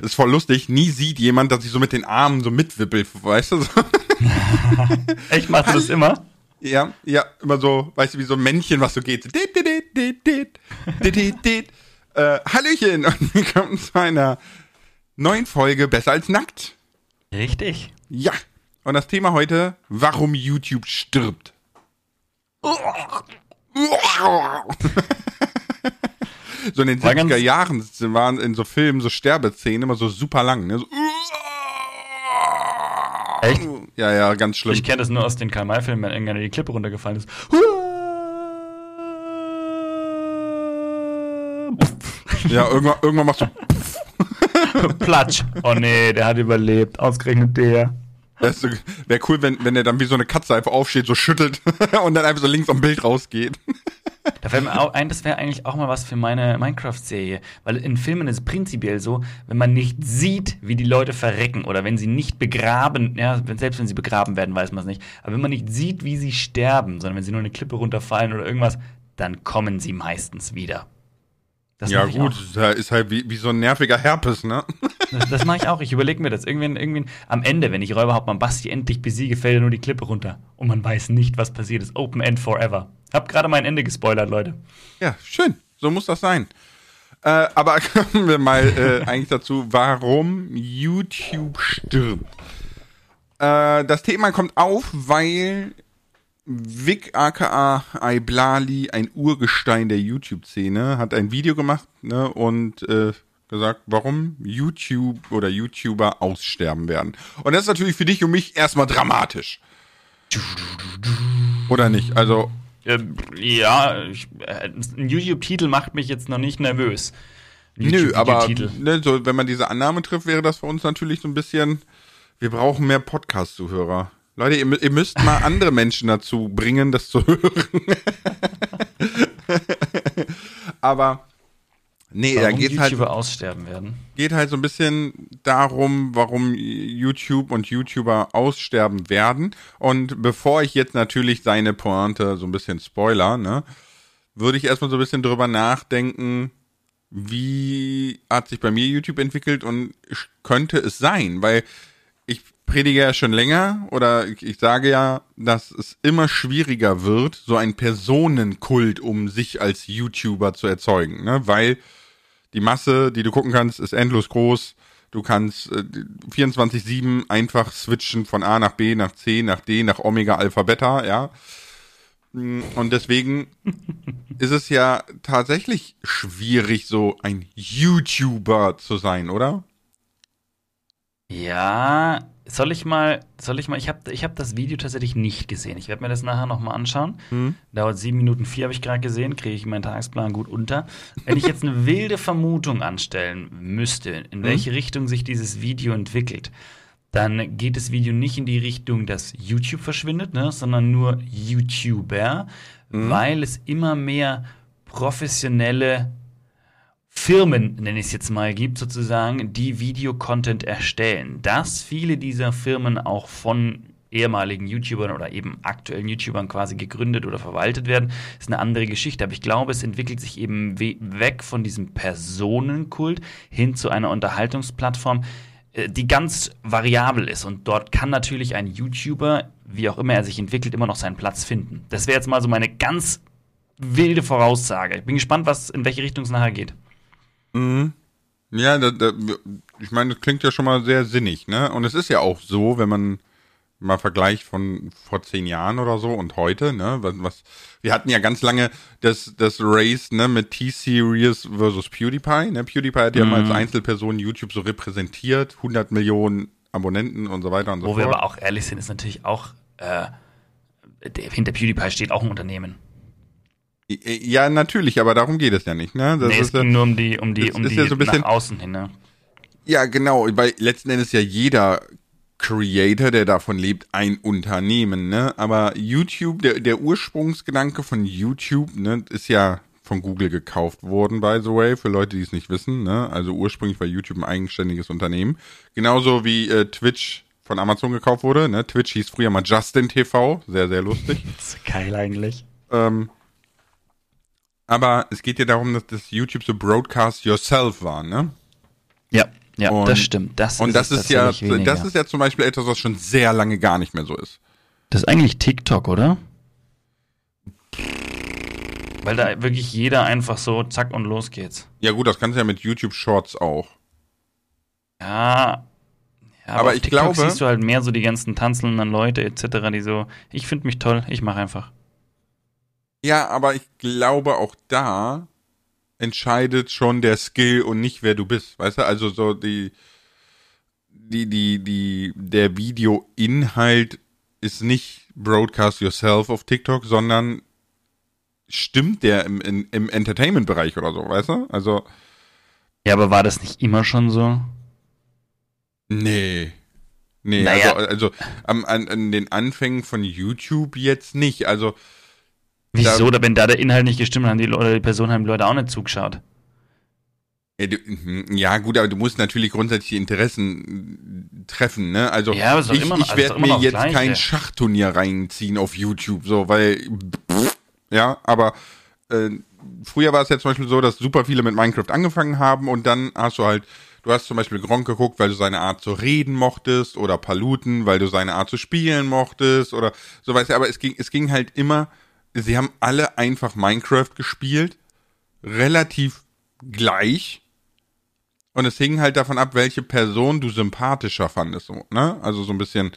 Ist voll lustig. Nie sieht jemand, dass ich so mit den Armen so mitwippel, weißt du? Echt, machst du das immer? Ja, ja, immer so, weißt du, wie so ein Männchen, was so geht. Äh, Hallöchen und willkommen zu einer neuen Folge Besser als nackt. Richtig. Ja, und das Thema heute, warum YouTube stirbt. So in den War 70er ganz- Jahren waren in so Filmen so Sterbeszenen immer so super lang. Ne? So, Echt? Ja, ja, ganz schlimm. Ich kenne das nur aus den Karl-May-Filmen, wenn irgendeiner die Klippe runtergefallen ist. Ja, irgendwann, irgendwann machst du. Platsch. Oh nee, der hat überlebt. Ausgerechnet der. Wäre cool, wenn, wenn er dann wie so eine Katze einfach aufsteht, so schüttelt und dann einfach so links am Bild rausgeht. Da fällt mir auch ein, das wäre eigentlich auch mal was für meine Minecraft-Serie. Weil in Filmen ist es prinzipiell so, wenn man nicht sieht, wie die Leute verrecken oder wenn sie nicht begraben, ja, selbst wenn sie begraben werden, weiß man es nicht. Aber wenn man nicht sieht, wie sie sterben, sondern wenn sie nur eine Klippe runterfallen oder irgendwas, dann kommen sie meistens wieder. Das ja, gut, ist halt- ist halt wie, wie so ein nerviger Herpes, ne? Das, das mache ich auch. Ich überlege mir das. Irgendwann, irgendwann am Ende, wenn ich Räuberhauptmann Basti endlich besiege, fällt er nur die Klippe runter. Und man weiß nicht, was passiert ist. Open End forever. Hab gerade mein Ende gespoilert, Leute. Ja, schön. So muss das sein. Äh, aber kommen wir mal äh, eigentlich dazu, warum YouTube stirbt. Äh, das Thema kommt auf, weil Vic aka Iblali, ein Urgestein der YouTube-Szene, hat ein Video gemacht ne, und äh, gesagt, warum YouTube oder YouTuber aussterben werden. Und das ist natürlich für dich und mich erstmal dramatisch. Oder nicht? Also, Ähm, ja, ich, äh, ein YouTube-Titel macht mich jetzt noch nicht nervös. Nö, aber ne, so, wenn man diese Annahme trifft, wäre das für uns natürlich so ein bisschen, wir brauchen mehr Podcast-Zuhörer. Leute, ihr, ihr müsst mal andere Menschen dazu bringen, das zu hören. aber nee, da Warum geht halt, YouTuber aussterben werden. geht halt so ein bisschen darum, warum YouTube und YouTuber aussterben werden. Und bevor ich jetzt natürlich seine Pointe so ein bisschen spoiler, ne, würde ich erstmal so ein bisschen drüber nachdenken, wie hat sich bei mir YouTube entwickelt und könnte es sein, weil ich predige ja schon länger oder ich, ich sage ja, dass es immer schwieriger wird, so ein Personenkult um sich als YouTuber zu erzeugen, ne? weil die Masse, die du gucken kannst, ist endlos groß. Du kannst äh, 24-7 einfach switchen von A nach B, nach C, nach D, nach Omega, Alpha, Beta, ja. Mm, Und deswegen ist es ja tatsächlich schwierig, so ein YouTuber zu sein, oder? Ja, soll ich mal, soll ich mal, ich habe ich hab das Video tatsächlich nicht gesehen. Ich werde mir das nachher noch mal anschauen. Dauert sieben Minuten vier, habe ich gerade gesehen, kriege ich meinen Tagesplan gut unter. Wenn ich jetzt eine wilde Vermutung anstellen müsste, in welche Richtung sich dieses Video entwickelt, dann geht das Video nicht in die Richtung, dass YouTube verschwindet, ne, sondern nur YouTuber, weil es immer mehr professionelle Firmen, nenne ich es jetzt mal, gibt sozusagen, die Videocontent erstellen. Dass viele dieser Firmen auch von ehemaligen YouTubern oder eben aktuellen YouTubern quasi gegründet oder verwaltet werden, ist eine andere Geschichte. Aber ich glaube, es entwickelt sich eben we weg von diesem Personenkult hin zu einer Unterhaltungsplattform, äh, die ganz variabel ist. Und dort kann natürlich ein YouTuber, wie auch immer er sich entwickelt, immer noch seinen Platz finden. Das wäre jetzt mal so meine ganz wilde Voraussage. Ich bin gespannt, was in welche Richtung es nachher geht. Ja, da, da, ich meine, das klingt ja schon mal sehr sinnig, ne? Und es ist ja auch so, wenn man mal vergleicht von vor zehn Jahren oder so und heute, ne? Was, was wir hatten ja ganz lange das, das Race, ne, mit T-Series versus PewDiePie, ne? PewDiePie hat ja mal als Einzelperson YouTube so repräsentiert, 100 Millionen Abonnenten und so weiter und so Wo fort. wir aber auch ehrlich sind, ist natürlich auch, äh, hinter PewDiePie steht auch ein Unternehmen. Ja, natürlich, aber darum geht es ja nicht, ne? Das nee, es ist ja, ging nur um die, um die, um die ja so nach außen hin, ne? Ja, genau, weil letzten Endes ja jeder Creator, der davon lebt, ein Unternehmen, ne? Aber YouTube, der, der Ursprungsgedanke von YouTube, ne, ist ja von Google gekauft worden, by the way, für Leute, die es nicht wissen, ne? Also ursprünglich war YouTube ein eigenständiges Unternehmen. Genauso wie äh, Twitch von Amazon gekauft wurde, ne? Twitch hieß früher mal Justin TV, sehr, sehr lustig. Das ist geil eigentlich. Ähm, aber es geht ja darum, dass das YouTube so Broadcast Yourself war, ne? Ja, ja, Und- das stimmt. Das Und ist das ist ja, weniger. das ist ja zum Beispiel etwas, was schon sehr lange gar nicht mehr so ist. Das ist eigentlich TikTok, oder? Weil da wirklich jeder einfach so zack und los geht's. Ja gut, das kannst du ja mit YouTube Shorts auch. Ja. ja Aber auf ich TikTok glaube- siehst du halt mehr so die ganzen tanzelnden Leute etc., die so, ich finde mich toll, ich mache einfach. Ja, aber ich glaube auch da entscheidet schon der Skill und nicht wer du bist, weißt du? Also so die die die die der Videoinhalt ist nicht broadcast yourself auf TikTok, sondern stimmt der im, im, im Entertainment-Bereich oder so, weißt du? Also Ja, aber war das nicht immer schon so? nee. Nee, Naja. also, also am, an, an den Anfängen von YouTube jetzt nicht. Also Wieso? Da, wenn da der Inhalt nicht gestimmt hat, die, oder die Person haben die Leute auch nicht zugeschaut. Ja, mhm, ja, gut, aber du musst natürlich grundsätzlich die Interessen äh, treffen, ne? Also Ja, ich, immer ich also werde mir jetzt das Gleiche. kein Schachturnier reinziehen auf YouTube, so, weil pff, ja, aber äh, früher war es ja zum Beispiel so, dass super viele mit Minecraft angefangen haben und dann hast du halt, du hast zum Beispiel Gronk geguckt, weil du seine Art zu reden mochtest oder Paluten, weil du seine Art zu spielen mochtest oder so weißt du, aber es ging, es ging halt immer, sie haben alle einfach Minecraft gespielt, relativ gleich. Und es hing halt davon ab, welche Person du sympathischer fandest, ne? Also so ein bisschen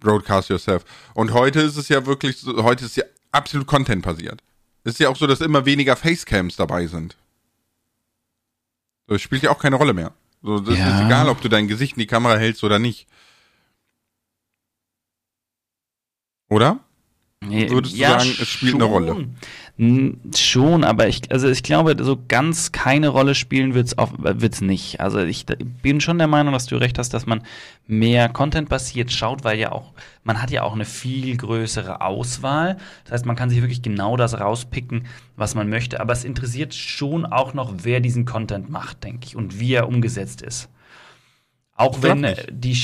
broadcast yourself. Und heute ist es ja wirklich, so, heute ist ja absolut Content basiert. Es ist ja auch so, dass immer weniger Facecams dabei sind. Es spielt ja auch keine Rolle mehr. So, das Ja. ist egal, ob du dein Gesicht in die Kamera hältst oder nicht. Oder? Nee, Würdest du sagen, es spielt eine Rolle? Schon, aber ich, also ich glaube, so ganz keine Rolle spielen auch, wird's nicht. Also ich bin schon der Meinung, dass du recht hast, dass man mehr Content-basiert schaut, weil ja auch, man hat ja auch eine viel größere Auswahl. Das heißt, man kann sich wirklich genau das rauspicken, was man möchte. Aber es interessiert schon auch noch, wer diesen Content macht, denke ich, und wie er umgesetzt ist. Auch wenn die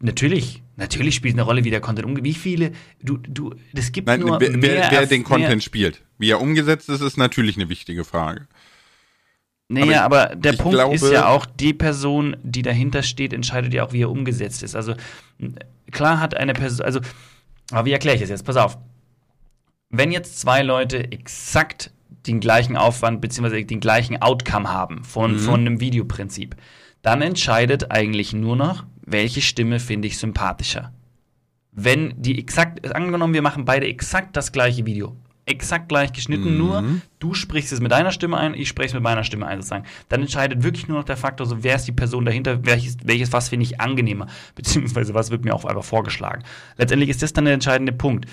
natürlich, natürlich spielt eine Rolle, wie der Content umgeht. Wie viele, du, du, es gibt Nein, nur wer, mehr, wer, den mehr- Content spielt. Wie er umgesetzt ist, ist natürlich eine wichtige Frage. Naja, Aber aber, der ich Punkt glaube- ist ja auch, die Person, die dahinter steht, entscheidet ja auch, wie er umgesetzt ist. Also klar hat eine Person, also, aber wie erkläre ich das jetzt? Pass auf. Wenn jetzt zwei Leute exakt den gleichen Aufwand bzw. den gleichen Outcome haben von, Mhm. von einem Videoprinzip, dann entscheidet eigentlich nur noch, welche Stimme finde ich sympathischer. Wenn die exakt, angenommen, wir machen beide exakt das gleiche Video, exakt gleich geschnitten, Mhm. nur du sprichst es mit deiner Stimme ein, ich spreche es mit meiner Stimme ein, sozusagen. Dann entscheidet wirklich nur noch der Faktor, so wer ist die Person dahinter, welches, welches was finde ich angenehmer, beziehungsweise was wird mir auch einfach vorgeschlagen. Letztendlich ist das dann der entscheidende Punkt.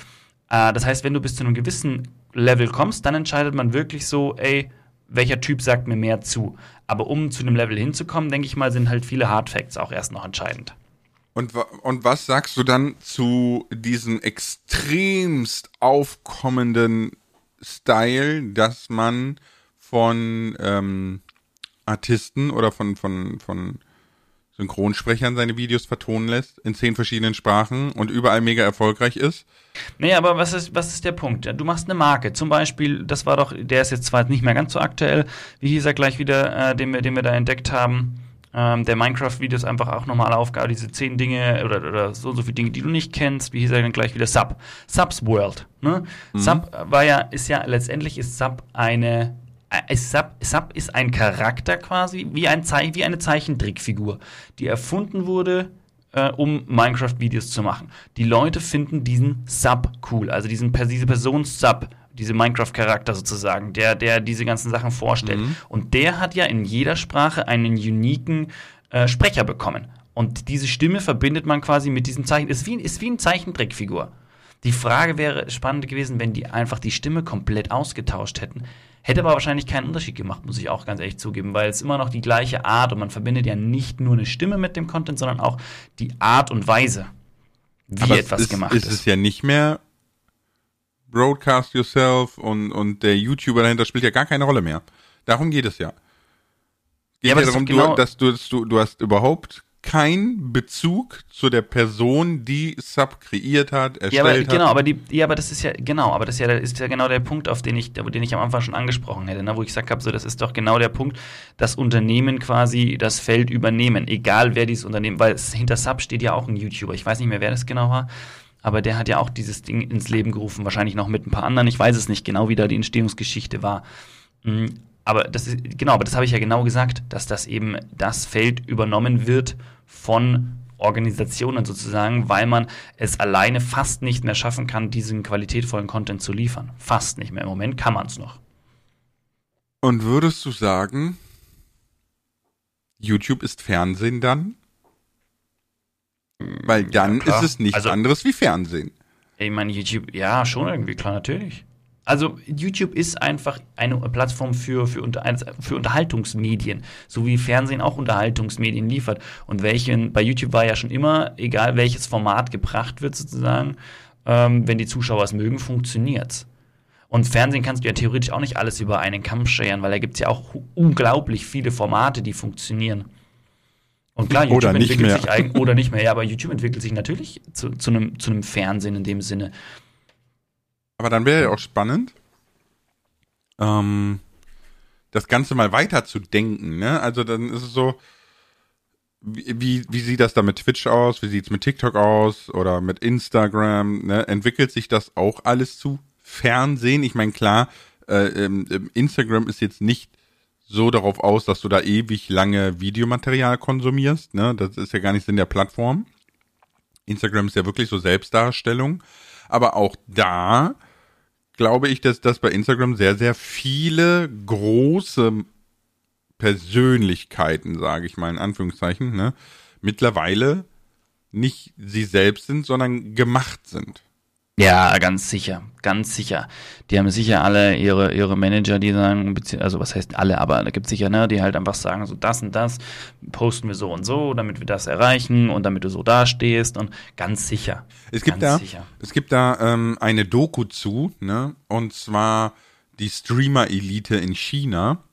Äh, das heißt, wenn du bis zu einem gewissen Level kommst, dann entscheidet man wirklich so, ey, welcher Typ sagt mir mehr zu. Aber um zu einem Level hinzukommen, denke ich mal, sind halt viele Hardfacts auch erst noch entscheidend. Und, und was sagst du dann zu diesem extremst aufkommenden Style, dass man von ähm, Artisten oder von, von, von Synchronsprechern seine Videos vertonen lässt in zehn verschiedenen Sprachen und überall mega erfolgreich ist? Nee, aber was ist, was ist der Punkt? Du machst eine Marke. Zum Beispiel, das war doch, der ist jetzt zwar nicht mehr ganz so aktuell, wie hieß er gleich wieder, äh, den, wir, den wir da entdeckt haben. Ähm, der Minecraft-Videos einfach auch normale Aufgabe, diese zehn Dinge oder, oder so und so viele Dinge, die du nicht kennst. Wie hieß er dann gleich wieder? Sub. Subs World. Ne? Sub war ja, ist ja, letztendlich ist Sub eine, Sub, Sub ist ein Charakter quasi, wie, ein Zei wie eine Zeichentrickfigur, die erfunden wurde, äh, um Minecraft-Videos zu machen. Die Leute finden diesen Sub cool, also diesen, diese Person Sub, diese Minecraft-Charakter sozusagen, der, der diese ganzen Sachen vorstellt. Und der hat ja in jeder Sprache einen uniken äh, Sprecher bekommen. Und diese Stimme verbindet man quasi mit diesem Zeichen. Ist wie, ist wie eine Zeichentrickfigur. Die Frage wäre spannend gewesen, wenn die einfach die Stimme komplett ausgetauscht hätten. Hätte aber wahrscheinlich keinen Unterschied gemacht, muss ich auch ganz ehrlich zugeben, weil es immer noch die gleiche Art und man verbindet ja nicht nur eine Stimme mit dem Content, sondern auch die Art und Weise, wie Aber etwas ist, gemacht ist ist. es ja nicht mehr Broadcast Yourself und, und der YouTuber dahinter spielt ja gar keine Rolle mehr. Darum geht es ja. Geht Ja, ja darum, genau- du, dass du, dass du, du hast überhaupt keinen Bezug zu der Person, die Sub kreiert hat, erstellt ja, aber, hat. Genau, aber die, ja, aber das ist ja genau, aber das ist ja, das ist ja genau der Punkt, auf den ich, den ich am Anfang schon angesprochen hätte, ne, wo ich gesagt habe, so das ist doch genau der Punkt, das Unternehmen quasi das Feld übernehmen, egal wer dieses Unternehmen, weil es, hinter Sub steht ja auch ein YouTuber. Ich weiß nicht mehr, wer das genau war, aber der hat ja auch dieses Ding ins Leben gerufen, wahrscheinlich noch mit ein paar anderen. Ich weiß es nicht genau, wie da die Entstehungsgeschichte war. Aber das ist, genau, aber das habe ich ja genau gesagt, dass das eben das Feld übernommen wird von Organisationen sozusagen, weil man es alleine fast nicht mehr schaffen kann, diesen qualitätvollen Content zu liefern. Fast nicht mehr. Im Moment kann man es noch. Und würdest du sagen, YouTube ist Fernsehen dann? Weil dann Ja, ist es nichts Also- anderes wie Fernsehen. Ich meine, YouTube, ja, schon irgendwie, klar, natürlich. Also, YouTube ist einfach eine Plattform für, für, unter, für Unterhaltungsmedien, so wie Fernsehen auch Unterhaltungsmedien liefert. Und welchen, bei YouTube war ja schon immer, egal welches Format gebracht wird, sozusagen, ähm, wenn die Zuschauer es mögen, funktioniert's. Und Fernsehen kannst du ja theoretisch auch nicht alles über einen Kamm scheren, weil da gibt es ja auch unglaublich viele Formate, die funktionieren. Und klar, YouTube Oder nicht entwickelt mehr. sich eigen, oder nicht mehr, ja, aber YouTube entwickelt sich natürlich zu, zu, einem, zu einem Fernsehen in dem Sinne. Aber dann wäre ja auch spannend, ähm, das Ganze mal weiter zu denken. Ne? Also dann ist es so, wie, wie, wie sieht das da mit Twitch aus? Wie sieht's mit TikTok aus? Oder mit Instagram? Ne? Entwickelt sich das auch alles zu Fernsehen? Ich meine, klar, äh, ähm, ähm, Instagram ist jetzt nicht so darauf aus, dass du da ewig lange Videomaterial konsumierst. Ne? Das ist ja gar nicht Sinn der Plattform. Instagram ist ja wirklich so Selbstdarstellung. Aber auch da glaube ich, dass das bei Instagram sehr, sehr viele große Persönlichkeiten, sage ich mal in Anführungszeichen, ne, mittlerweile nicht sie selbst sind, sondern gemacht sind. Ja, ganz sicher, ganz sicher. Die haben sicher alle ihre, ihre Manager, die sagen, also was heißt alle, aber da gibt es sicher, ne, die halt einfach sagen, so das und das posten wir so und so, damit wir das erreichen und damit du so dastehst und ganz sicher. Es gibt da, sicher. es gibt da ähm, eine Doku zu, ne, und zwar die Streamer-Elite in China.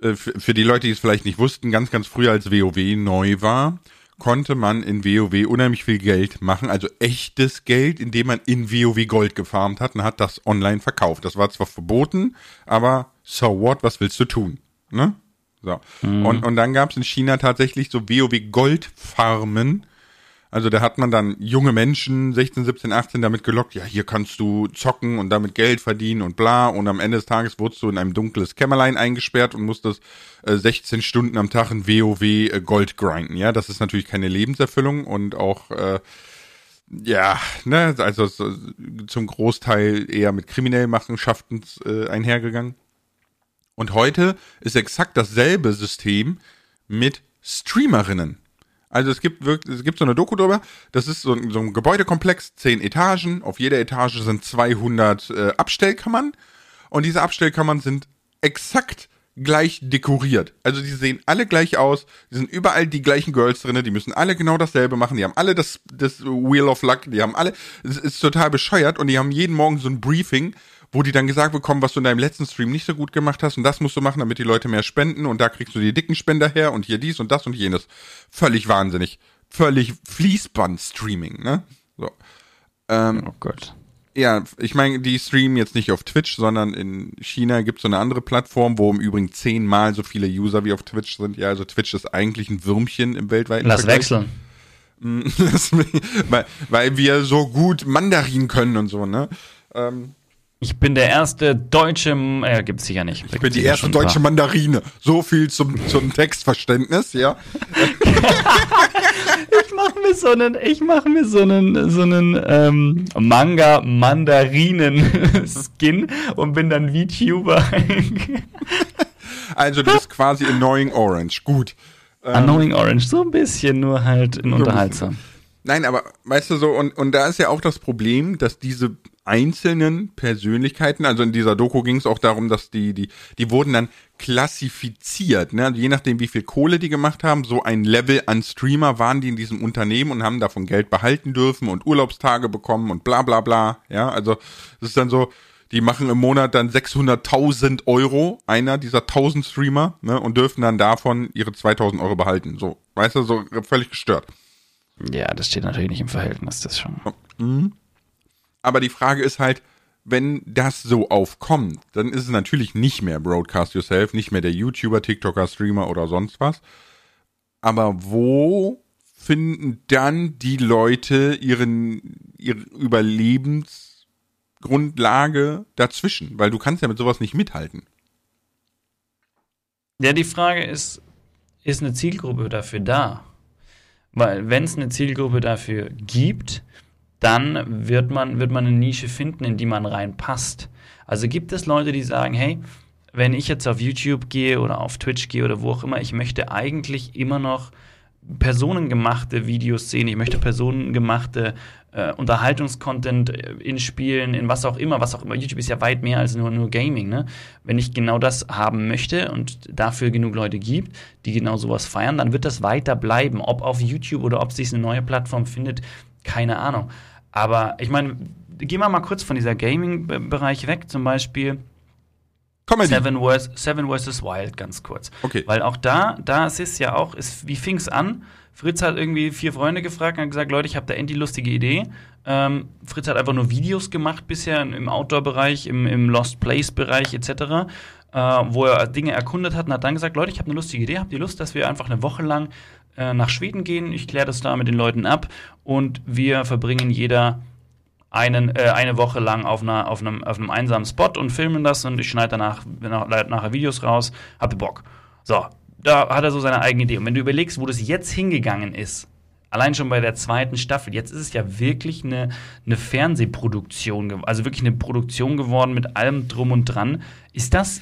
Äh, für, für die Leute, die es vielleicht nicht wussten, ganz, ganz früher als WoW neu war, konnte man in WoW unheimlich viel Geld machen, also echtes Geld, indem man in WoW Gold gefarmt hat und hat das online verkauft. Das war zwar verboten, aber so what, was willst du tun? Ne? So. Und, und dann gab es in China tatsächlich so WoW Gold Farmen, also da hat man dann junge Menschen, 16, 17, 18, damit gelockt, ja, hier kannst du zocken und damit Geld verdienen und bla. Und am Ende des Tages wurdest du in einem dunkles Kämmerlein eingesperrt und musstest äh, 16 Stunden am Tag in WoW äh, Gold grinden. Ja, das ist natürlich keine Lebenserfüllung und auch, äh, ja, ne, also so, zum Großteil eher mit kriminellen Machenschaften äh, einhergegangen. Und heute ist exakt dasselbe System mit Streamerinnen. Also es gibt wirklich, es gibt so eine Doku drüber. Das ist so ein, so ein Gebäudekomplex, zehn Etagen. Auf jeder Etage sind 200 äh, Abstellkammern. Und diese Abstellkammern sind exakt gleich dekoriert. Also die sehen alle gleich aus. Die sind überall die gleichen Girls drinne. Die müssen alle genau dasselbe machen. Die haben alle das, das Wheel of Luck. Die haben alle, es ist total bescheuert. Und die haben jeden Morgen so ein Briefing, wo die dann gesagt bekommen, was du in deinem letzten Stream nicht so gut gemacht hast und das musst du machen, damit die Leute mehr spenden und da kriegst du die dicken Spender her und hier dies und das und jenes. Völlig wahnsinnig. Völlig Fließband-Streaming, ne? So. Ähm, Oh Gott. ja, ich meine, die streamen jetzt nicht auf Twitch, sondern in China gibt es so eine andere Plattform, wo im Übrigen zehnmal so viele User wie auf Twitch sind. Ja, also Twitch ist eigentlich ein Würmchen im weltweiten Lass Vergleich. wechseln. weil, weil wir so gut Mandarin können und so, ne? Ähm, Ich bin der erste deutsche, äh, gibt's sicher nicht. ich bin die erste deutsche Mandarine. So viel zum, zum Textverständnis, ja. Ich mache mir so einen, ich mache mir so einen, so einen ähm, Manga Mandarinen Skin und bin dann VTuber. Also du bist quasi Annoying Orange. Gut. Annoying Orange, so ein bisschen, nur halt in unterhaltsam. Nein, aber weißt du so, und, und da ist ja auch das Problem, dass diese einzelnen Persönlichkeiten, also in dieser Doku ging es auch darum, dass die, die, die wurden dann klassifiziert, ne? Also je nachdem, wie viel Kohle die gemacht haben, so ein Level an Streamer waren die in diesem Unternehmen und haben davon Geld behalten dürfen und Urlaubstage bekommen und bla bla bla. Ja, also das ist dann so, die machen im Monat dann 600.000 Euro, einer dieser 1000 Streamer, ne, und dürfen dann davon ihre 2000 Euro behalten. So, Weißt du, so völlig gestört. Ja, das steht natürlich nicht im Verhältnis, das schon. Mhm. Aber die Frage ist halt, wenn das so aufkommt, dann ist es natürlich nicht mehr Broadcast Yourself, nicht mehr der YouTuber, TikToker, Streamer oder sonst was. Aber wo finden dann die Leute ihren, ihre Überlebensgrundlage dazwischen? Weil du kannst ja mit sowas nicht mithalten. Ja, die Frage ist, ist eine Zielgruppe dafür da? Weil wenn es eine Zielgruppe dafür gibt, dann wird man, wird man eine Nische finden, in die man reinpasst. Also gibt es Leute, die sagen, hey, wenn ich jetzt auf YouTube gehe oder auf Twitch gehe oder wo auch immer, ich möchte eigentlich immer noch personengemachte Videos sehen, ich möchte personengemachte äh, Unterhaltungskontent äh, in Spielen, in was auch immer, was auch immer. YouTube ist ja weit mehr als nur, nur Gaming. Ne? Wenn ich genau das haben möchte und dafür genug Leute gibt, die genau sowas feiern, dann wird das weiter bleiben. Ob auf YouTube oder ob sich eine neue Plattform findet, keine Ahnung. Aber ich meine, gehen wir mal kurz von dieser Gaming-Bereich weg, zum Beispiel. Comedy. Seven, vs. Seven. Wild, ganz kurz. Okay. Weil auch da, da ist es ja auch, ist, wie fing es an? Fritz hat irgendwie vier Freunde endlich und hat gesagt, Leute, ich habe da endlich lustige Idee. Ähm, Fritz hat einfach nur Videos gemacht bisher im Outdoor-Bereich, im, im Lost Place-Bereich etc., äh, wo er Dinge erkundet hat und hat dann gesagt, Leute, ich habe eine lustige Idee, habt ihr Lust, dass wir einfach eine Woche lang äh, nach Schweden gehen? Ich kläre das da mit den Leuten ab und wir verbringen jeder einen, äh, eine Woche lang auf, einer, auf, einem, auf einem einsamen Spot und filmen das und ich schneide danach nachher Videos raus. Habt ihr Bock? So, da hat er so seine eigene Idee. Und wenn du überlegst, wo das jetzt hingegangen ist, allein schon bei der zweiten Staffel, jetzt ist es ja wirklich eine, eine Fernsehproduktion, also wirklich eine Produktion geworden mit allem drum und dran. Ist das,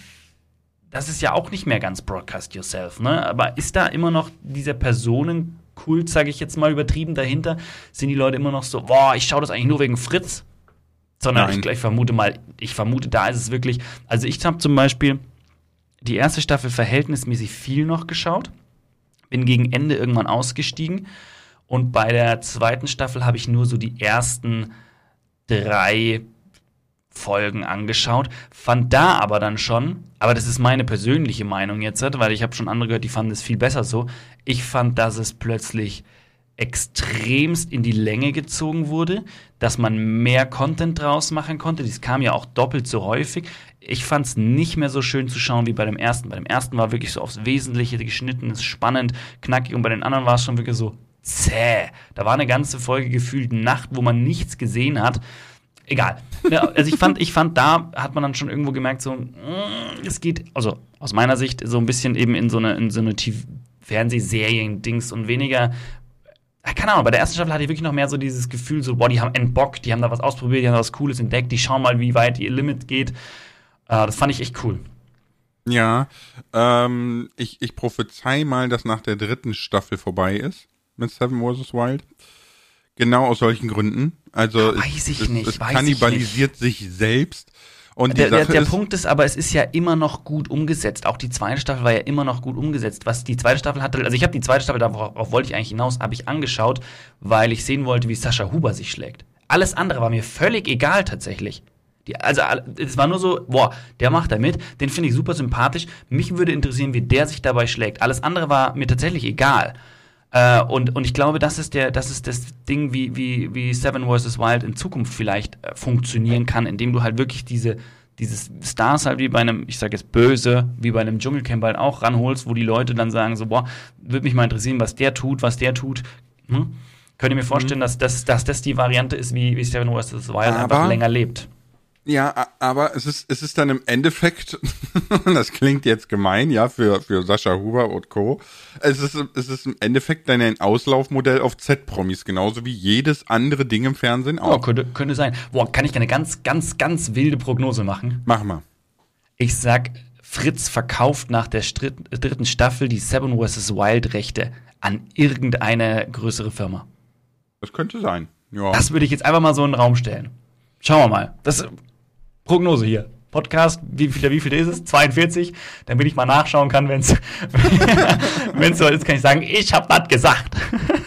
das ist ja auch nicht mehr ganz Broadcast Yourself, ne? Aber ist da immer noch dieser Personenkult, sage ich jetzt mal übertrieben dahinter? Sind die Leute immer noch so, boah, ich schaue das eigentlich nur wegen Fritz? Sondern ich, ich vermute mal, ich vermute, da ist es wirklich, also ich habe zum Beispiel die erste Staffel verhältnismäßig viel noch geschaut, bin gegen Ende irgendwann ausgestiegen und bei der zweiten Staffel habe ich nur so die ersten drei Folgen angeschaut, fand da aber dann schon, aber das ist meine persönliche Meinung jetzt, weil ich habe schon andere gehört, die fanden es viel besser so. Ich fand, dass es plötzlich extremst in die Länge gezogen wurde, dass man mehr Content draus machen konnte. Dies kam ja auch doppelt so häufig. Ich fand es nicht mehr so schön zu schauen wie bei dem ersten. Bei dem ersten war wirklich so aufs Wesentliche geschnitten, ist spannend, knackig und bei den anderen war es schon wirklich so zäh. Da war eine ganze Folge gefühlt Nacht, wo man nichts gesehen hat. Egal. Ja, also ich fand, ich fand, da hat man dann schon irgendwo gemerkt, so, mm, es geht, also aus meiner Sicht, so ein bisschen eben in so eine, in so eine Fernsehserien-Dings und weniger Ah, keine Ahnung, bei der ersten Staffel hatte ich wirklich noch mehr so dieses Gefühl, so, boah, die haben entbockt, die haben da was ausprobiert, die haben da was Cooles entdeckt, die schauen mal, wie weit ihr Limit geht. Äh, das fand ich echt cool. Ja, ähm, ich, ich prophezei mal, dass nach der dritten Staffel vorbei ist mit Seven vs. Wild. Genau aus solchen Gründen. Also weiß ich es, nicht, es, es kannibalisiert sich selbst und der, der, der Punkt ist aber, es ist ja immer noch gut umgesetzt. Auch die zweite Staffel war ja immer noch gut umgesetzt. Was die zweite Staffel hatte, also ich habe die zweite Staffel, darauf wollte ich eigentlich hinaus, habe ich angeschaut, weil ich sehen wollte, wie Sascha Huber sich schlägt. Alles andere war mir völlig egal tatsächlich. Die, also es war nur so, boah, der macht da mit, den finde ich super sympathisch. Mich würde interessieren, wie der sich dabei schlägt. Alles andere war mir tatsächlich egal. Äh, und, und ich glaube, das ist der, das ist das Ding, wie, wie, wie Seven vs. Wild in Zukunft vielleicht äh, funktionieren kann, indem du halt wirklich diese, dieses Stars halt wie bei einem, ich sag jetzt böse, wie bei einem Dschungelcamp halt auch ranholst, wo die Leute dann sagen so, boah, würde mich mal interessieren, was der tut, was der tut. Hm? Könnt ihr mir vorstellen, mhm. dass, das, dass das die Variante ist, wie, wie Seven vs. Wild einfach länger lebt? Ja, aber es ist, es ist dann im Endeffekt, das klingt jetzt gemein, ja, für, für Sascha Huber und Co. Es ist, es ist im Endeffekt dann ein Auslaufmodell auf Z-Promis, genauso wie jedes andere Ding im Fernsehen auch. Oh, könnte, könnte sein. Boah, kann ich eine ganz, ganz, ganz wilde Prognose machen? Mach mal. Ich sag, Fritz verkauft nach der dritten Staffel die Seven vs. Wild Rechte an irgendeine größere Firma. Das könnte sein. Ja. Das würde ich jetzt einfach mal so in den Raum stellen. Schauen wir mal. Das Prognose hier. Podcast, wie viel, wie viel ist es? 42, damit ich mal nachschauen kann, wenn es so ist, kann ich sagen, ich habe das gesagt.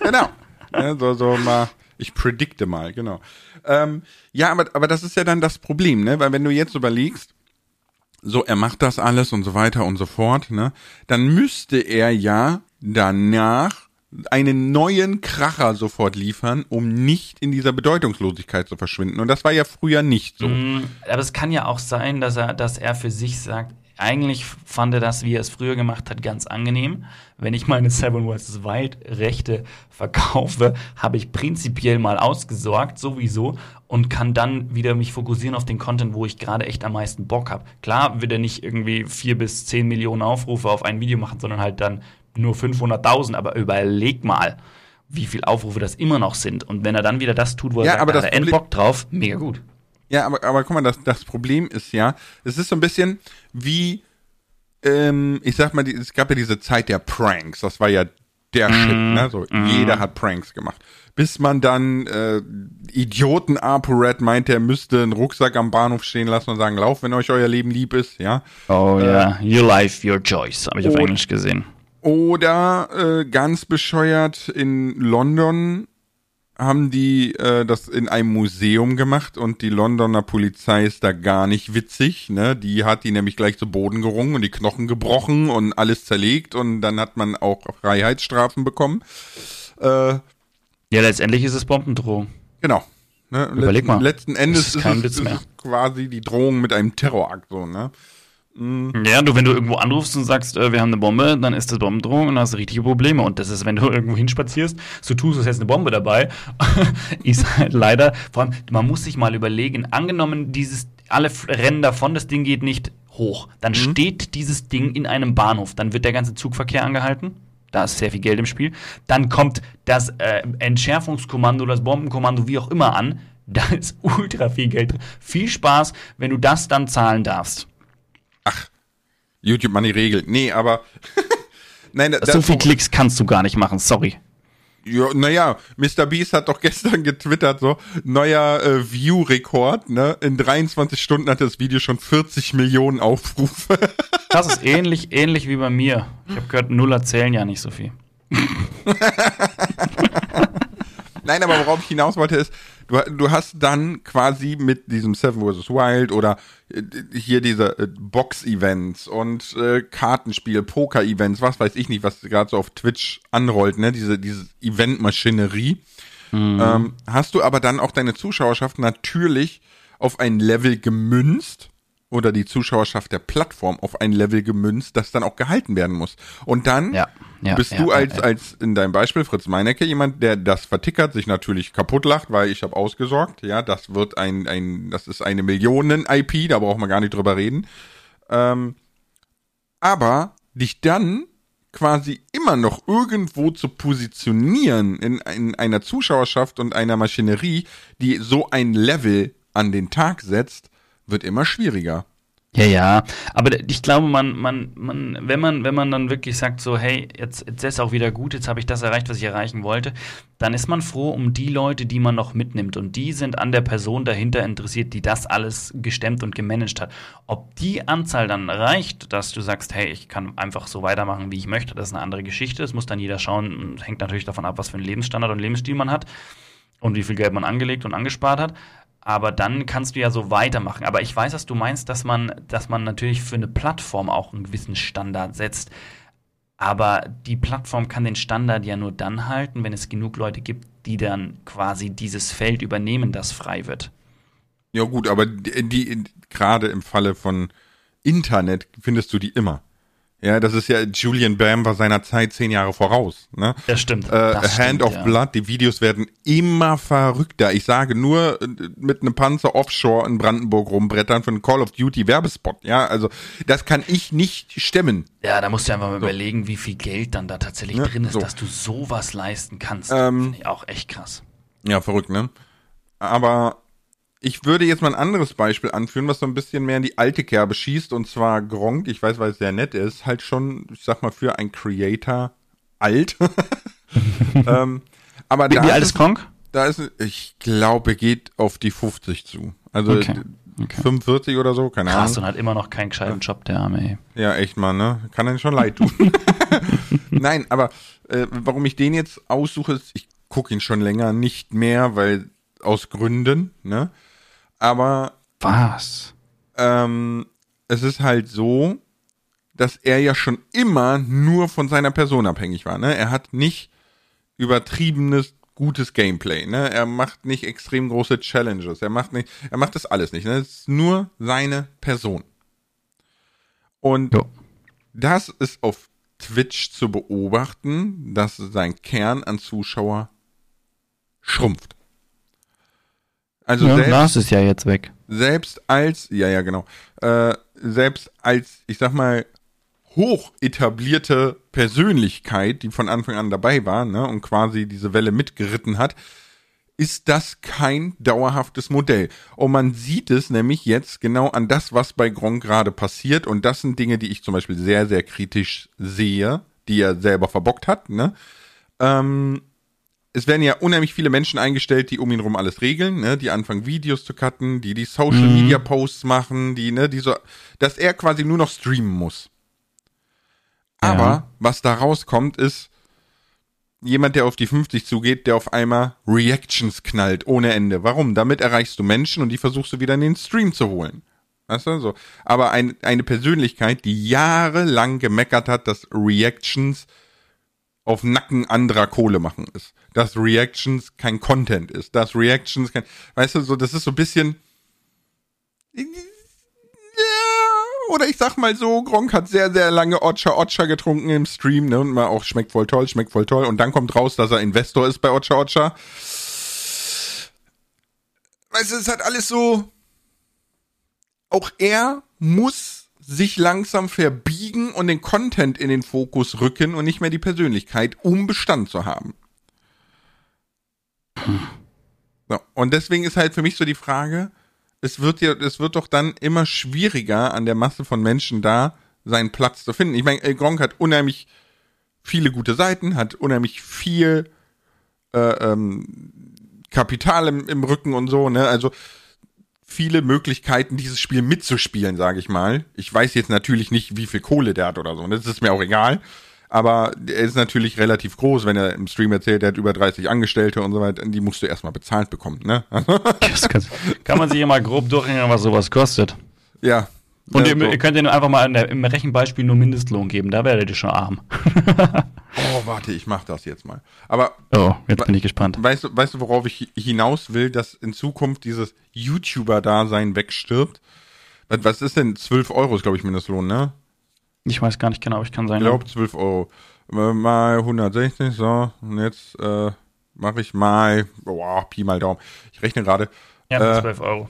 genau. Ja, so, so mal, ich predikte mal, genau. Ähm, ja, aber, aber das ist ja dann das Problem, ne? Weil wenn du jetzt überlegst, so, er macht das alles und so weiter und so fort, ne? Dann müsste er ja danach einen neuen Kracher sofort liefern, um nicht in dieser Bedeutungslosigkeit zu verschwinden. Und das war ja früher nicht so. Mm, aber es kann ja auch sein, dass er, dass er für sich sagt, eigentlich fand er das, wie er es früher gemacht hat, ganz angenehm. Wenn ich meine Seven vs. Wild Rechte verkaufe, habe ich prinzipiell mal ausgesorgt, sowieso, und kann dann wieder mich fokussieren auf den Content, wo ich gerade echt am meisten Bock habe. Klar wird er nicht irgendwie vier bis zehn Millionen Aufrufe auf ein Video machen, sondern halt dann nur 500.000. Aber überleg mal, wie viel Aufrufe das immer noch sind. Und wenn er dann wieder das tut, wo er Ja, sagt, aber da das hat er Bock drauf, mega gut. Ja, aber, aber guck mal, das, das Problem ist ja, es ist so ein bisschen wie, ähm, ich sag mal, die, es gab ja diese Zeit der Pranks, das war ja der Shit, ne? So, jeder hat Pranks gemacht. Bis man dann äh, Idioten ApoRed meinte, er müsste einen Rucksack am Bahnhof stehen lassen und sagen, lauf, wenn euch euer Leben lieb ist, ja. Oh ja, your life, your choice, habe ich auf Englisch gesehen. Oder äh, ganz bescheuert in London haben die äh, das in einem Museum gemacht und die Londoner Polizei ist da gar nicht witzig, ne? Die hat die nämlich gleich zu Boden gerungen und die Knochen gebrochen und alles zerlegt und dann hat man auch Freiheitsstrafen bekommen. Äh, Ja, letztendlich ist es Bombendrohung. genau. Ne? Überleg letzten, mal. Letzten Endes ist ist, kein es, Witz ist mehr. es quasi die Drohung mit einem Terrorakt so, ne? Ja, du, wenn du irgendwo anrufst und sagst, äh, wir haben eine Bombe, dann ist das Bombendrohung und dann hast du richtige Probleme. Und das ist, wenn du irgendwo hinspazierst, so tust du, als hättest eine Bombe dabei, ist halt leider, vor allem, man muss sich mal überlegen, angenommen, dieses, alle rennen davon, das Ding geht nicht hoch, dann steht dieses Ding in einem Bahnhof, dann wird der ganze Zugverkehr angehalten. Da ist sehr viel Geld im Spiel. Dann kommt das äh, Entschärfungskommando, das Bombenkommando, wie auch immer an. Da ist ultra viel Geld drin. Viel Spaß, wenn du das dann zahlen darfst. YouTube Money regelt. Nee, aber Nein, da- so viel Klicks kannst du gar nicht machen, sorry. Ja, naja, Mr. Beast hat doch gestern getwittert, so, neuer äh, View-Rekord, ne? In 23 Stunden hat das Video schon 40 Millionen Aufrufe. Das ist ähnlich, ähnlich wie bei mir. Ich habe gehört, Nuller zählen ja nicht so viel. Nein, aber worauf ich hinaus wollte ist, du, du hast dann quasi mit diesem Seven vs. Wild oder äh, hier diese äh, Box-Events und äh, Kartenspiel, Poker-Events, was weiß ich nicht, was gerade so auf Twitch anrollt, ne? Diese, diese Event-Maschinerie. Ähm, hast du aber dann auch deine Zuschauerschaft natürlich auf ein Level gemünzt oder die Zuschauerschaft der Plattform auf ein Level gemünzt, das dann auch gehalten werden muss. Und dann Ja, ja, bist ja, du als, als in deinem Beispiel Fritz Meinecke jemand, der das vertickert, sich natürlich kaputt lacht, weil ich habe ausgesorgt. Ja, das wird ein, ein, das ist eine Millionen-IP, da braucht man gar nicht drüber reden. Ähm, aber dich dann quasi immer noch irgendwo zu positionieren in, in einer Zuschauerschaft und einer Maschinerie, die so ein Level an den Tag setzt, wird immer schwieriger. Ja, ja. Aber ich glaube, man, man, man, wenn man, wenn man dann wirklich sagt, so, hey, jetzt, jetzt ist auch wieder gut, jetzt habe ich das erreicht, was ich erreichen wollte, dann ist man froh um die Leute, die man noch mitnimmt. Und die sind an der Person dahinter interessiert, die das alles gestemmt und gemanagt hat. Ob die Anzahl dann reicht, dass du sagst, hey, ich kann einfach so weitermachen, wie ich möchte, das ist eine andere Geschichte. Das muss dann jeder schauen. Hängt natürlich davon ab, was für einen Lebensstandard und Lebensstil man hat und wie viel Geld man angelegt und angespart hat. Aber dann kannst du ja so weitermachen. Aber ich weiß, was du meinst, dass man, dass man natürlich für eine Plattform auch einen gewissen Standard setzt. Aber die Plattform kann den Standard ja nur dann halten, wenn es genug Leute gibt, die dann quasi dieses Feld übernehmen, das frei wird. Ja gut, aber die, die gerade im Falle von Internet findest du die immer. Ja, das ist ja, Julian Bam war seiner Zeit zehn Jahre voraus. Ne? Das stimmt. Äh, das Hand stimmt, of ja. Blood, die Videos werden immer verrückter. Ich sage nur äh, mit einem Panzer offshore in Brandenburg rumbrettern für einen Call of Duty Werbespot. Ja, also das kann ich nicht stemmen. Ja, da musst du einfach mal überlegen, wie viel Geld dann da tatsächlich Ja, drin ist, so. dass du sowas leisten kannst. Ähm, Finde ich auch echt krass. Ja, verrückt, ne? Aber ich würde jetzt mal ein anderes Beispiel anführen, was so ein bisschen mehr in die alte Kerbe schießt, und zwar Gronk. Ich weiß, weil es sehr nett ist, halt schon, ich sag mal, für ein Creator alt. ähm, aber Wie, da wie alt ist Kronk? da ist, ich glaube, geht auf die 50 zu. Also Okay, okay. 45 oder so, keine Krass, Ahnung. und hat immer noch keinen gescheiten Job, der Arme, ey. Ja, echt mal, ne? Kann einem schon leid tun. Nein, aber äh, warum ich den jetzt aussuche, ist, ich gucke ihn schon länger nicht mehr, weil aus Gründen, ne? Aber Was? ähm, es ist halt so, dass er ja schon immer nur von seiner Person abhängig war, ne? Er hat nicht übertriebenes gutes Gameplay. Ne? Er macht nicht extrem große Challenges. Er macht nicht, er macht das alles nicht. Ne? Es ist nur seine Person. Und jo. das ist auf Twitch zu beobachten, dass sein Kern an Zuschauer schrumpft. Also ja, selbst, Lars ist ja jetzt weg. Selbst als, ja, ja, genau. Äh, selbst als, ich sag mal, hoch etablierte Persönlichkeit, die von Anfang an dabei war ne, und quasi diese Welle mitgeritten hat, ist das kein dauerhaftes Modell. Und man sieht es nämlich jetzt genau an das, was bei Gronk gerade passiert. Und das sind Dinge, die ich zum Beispiel sehr, sehr kritisch sehe, die er selber verbockt hat. Ne? Ähm, es werden ja unheimlich viele Menschen eingestellt, die um ihn rum alles regeln, ne? die anfangen Videos zu cutten, die die Social Media mhm. Posts machen, die, ne, die so, dass er quasi nur noch streamen muss. Aber ja. was da rauskommt, ist jemand, der auf die 50 zugeht, der auf einmal Reactions knallt ohne Ende. Warum? Damit erreichst du Menschen und die versuchst du wieder in den Stream zu holen. Weißt du, so. Aber ein, eine Persönlichkeit, die jahrelang gemeckert hat, dass Reactions auf Nacken anderer Kohle machen ist. Dass Reactions kein Content ist. Dass Reactions kein, weißt du, so, das ist so ein bisschen, oder ich sag mal so, Gronk hat sehr, sehr lange Ocha Ocha getrunken im Stream, ne? Und mal auch schmeckt voll toll, schmeckt voll toll. Und dann kommt raus, dass er Investor ist bei Ocha Ocha. Weißt du, es hat alles so. Auch er muss sich langsam verbiegen und den Content in den Fokus rücken und nicht mehr die Persönlichkeit, um Bestand zu haben. So, und deswegen ist halt für mich so die Frage, es wird ja, es wird doch dann immer schwieriger, an der Masse von Menschen da seinen Platz zu finden. Ich meine, Gronk hat unheimlich viele gute Seiten, hat unheimlich viel äh, ähm, Kapital im, im Rücken und so, ne? Also viele Möglichkeiten, dieses Spiel mitzuspielen, sage ich mal. Ich weiß jetzt natürlich nicht, wie viel Kohle der hat oder so. Das ist mir auch egal aber er ist natürlich relativ groß, wenn er im Stream erzählt, er hat über 30 Angestellte und so weiter, die musst du erstmal bezahlt bekommen, ne? kann, kann man sich ja mal grob durchrechnen, was sowas kostet. Ja. Und ihr, ihr, könnt ihm einfach mal der, im Rechenbeispiel nur Mindestlohn geben, da werdet ihr schon arm. oh, warte, ich mach das jetzt mal. Aber. Oh, jetzt bin ich gespannt. Weißt du, weißt du, worauf ich hinaus will, dass in Zukunft dieses YouTuber-Dasein wegstirbt? Was ist denn 12 Euro, ist glaube ich Mindestlohn, ne? Ich weiß gar nicht genau, ich kann sein. Ich glaube 12 Euro. Mal 160, so. Und jetzt äh, mache ich mal, boah, Pi mal Daumen. Ich rechne gerade. Ja, äh, 12 Euro.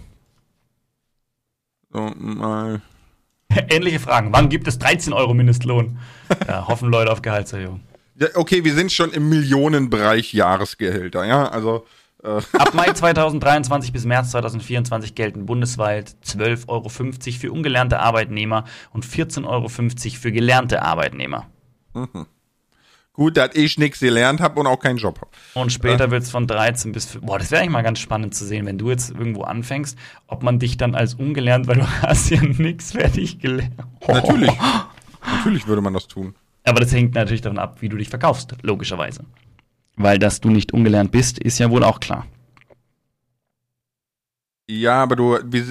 So, mal. Ähnliche Fragen. Wann gibt es 13 Euro Mindestlohn? ja, hoffen Leute auf Gehaltserhöhung. Ja, okay, wir sind schon im Millionenbereich Jahresgehälter, ja, also. Äh. Ab Mai 2023 bis März 2024 gelten bundesweit 12,50 Euro für ungelernte Arbeitnehmer und 14,50 Euro für gelernte Arbeitnehmer. Mhm. Gut, dass ich nichts gelernt habe und auch keinen Job habe. Und später äh. wird es von 13 bis. Boah, das wäre eigentlich mal ganz spannend zu sehen, wenn du jetzt irgendwo anfängst, ob man dich dann als ungelernt, weil du hast ja nichts fertig gelernt. Oh. Natürlich. Natürlich würde man das tun. Aber das hängt natürlich davon ab, wie du dich verkaufst, logischerweise. Weil dass du nicht ungelernt bist, ist ja wohl auch klar. Ja, aber du, wir,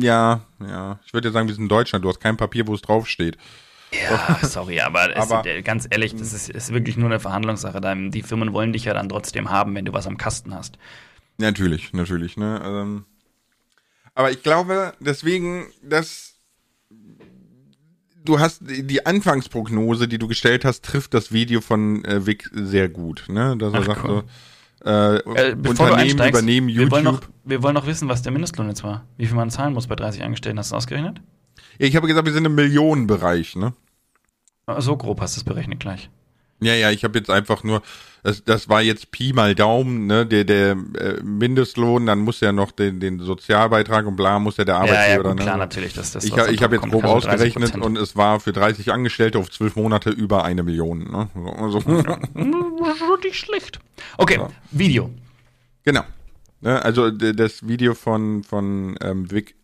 ja, ja, ich würde ja sagen, wir sind in Deutschland, du hast kein Papier, wo es draufsteht. Ja, sorry, aber, aber ist, ganz ehrlich, das ist, ist, wirklich nur eine Verhandlungssache. Die Firmen wollen dich ja dann trotzdem haben, wenn du was am Kasten hast. Natürlich, natürlich, ne? Ähm, aber ich glaube, deswegen, dass du hast die Anfangsprognose, die du gestellt hast, trifft das Video von äh, Vic sehr gut. Ne? Dass er Ach, sagt cool. so, äh, äh, Unternehmen übernehmen YouTube. Wir wollen, noch, wir wollen noch wissen, was der Mindestlohn jetzt war. Wie viel man zahlen muss bei 30 Angestellten. Hast du ausgerechnet? Ja, ich habe gesagt, wir sind im Millionenbereich. Ne? So grob hast du es berechnet gleich. Ja, ja, ich habe jetzt einfach nur, das, das war jetzt Pi mal Daumen, ne, der, der äh, Mindestlohn, dann muss ja noch den, den Sozialbeitrag und bla, muss ja der Arbeitgeber. Ja, ja, gut, ne? klar, natürlich. Das, das ich ich habe jetzt grob ausgerechnet und es war für 30 Angestellte auf 12 Monate über eine Million. Ne? So, also, Nicht schlecht. Okay, ja. Video. Genau. Ne, also das Video von, von ähm, Vic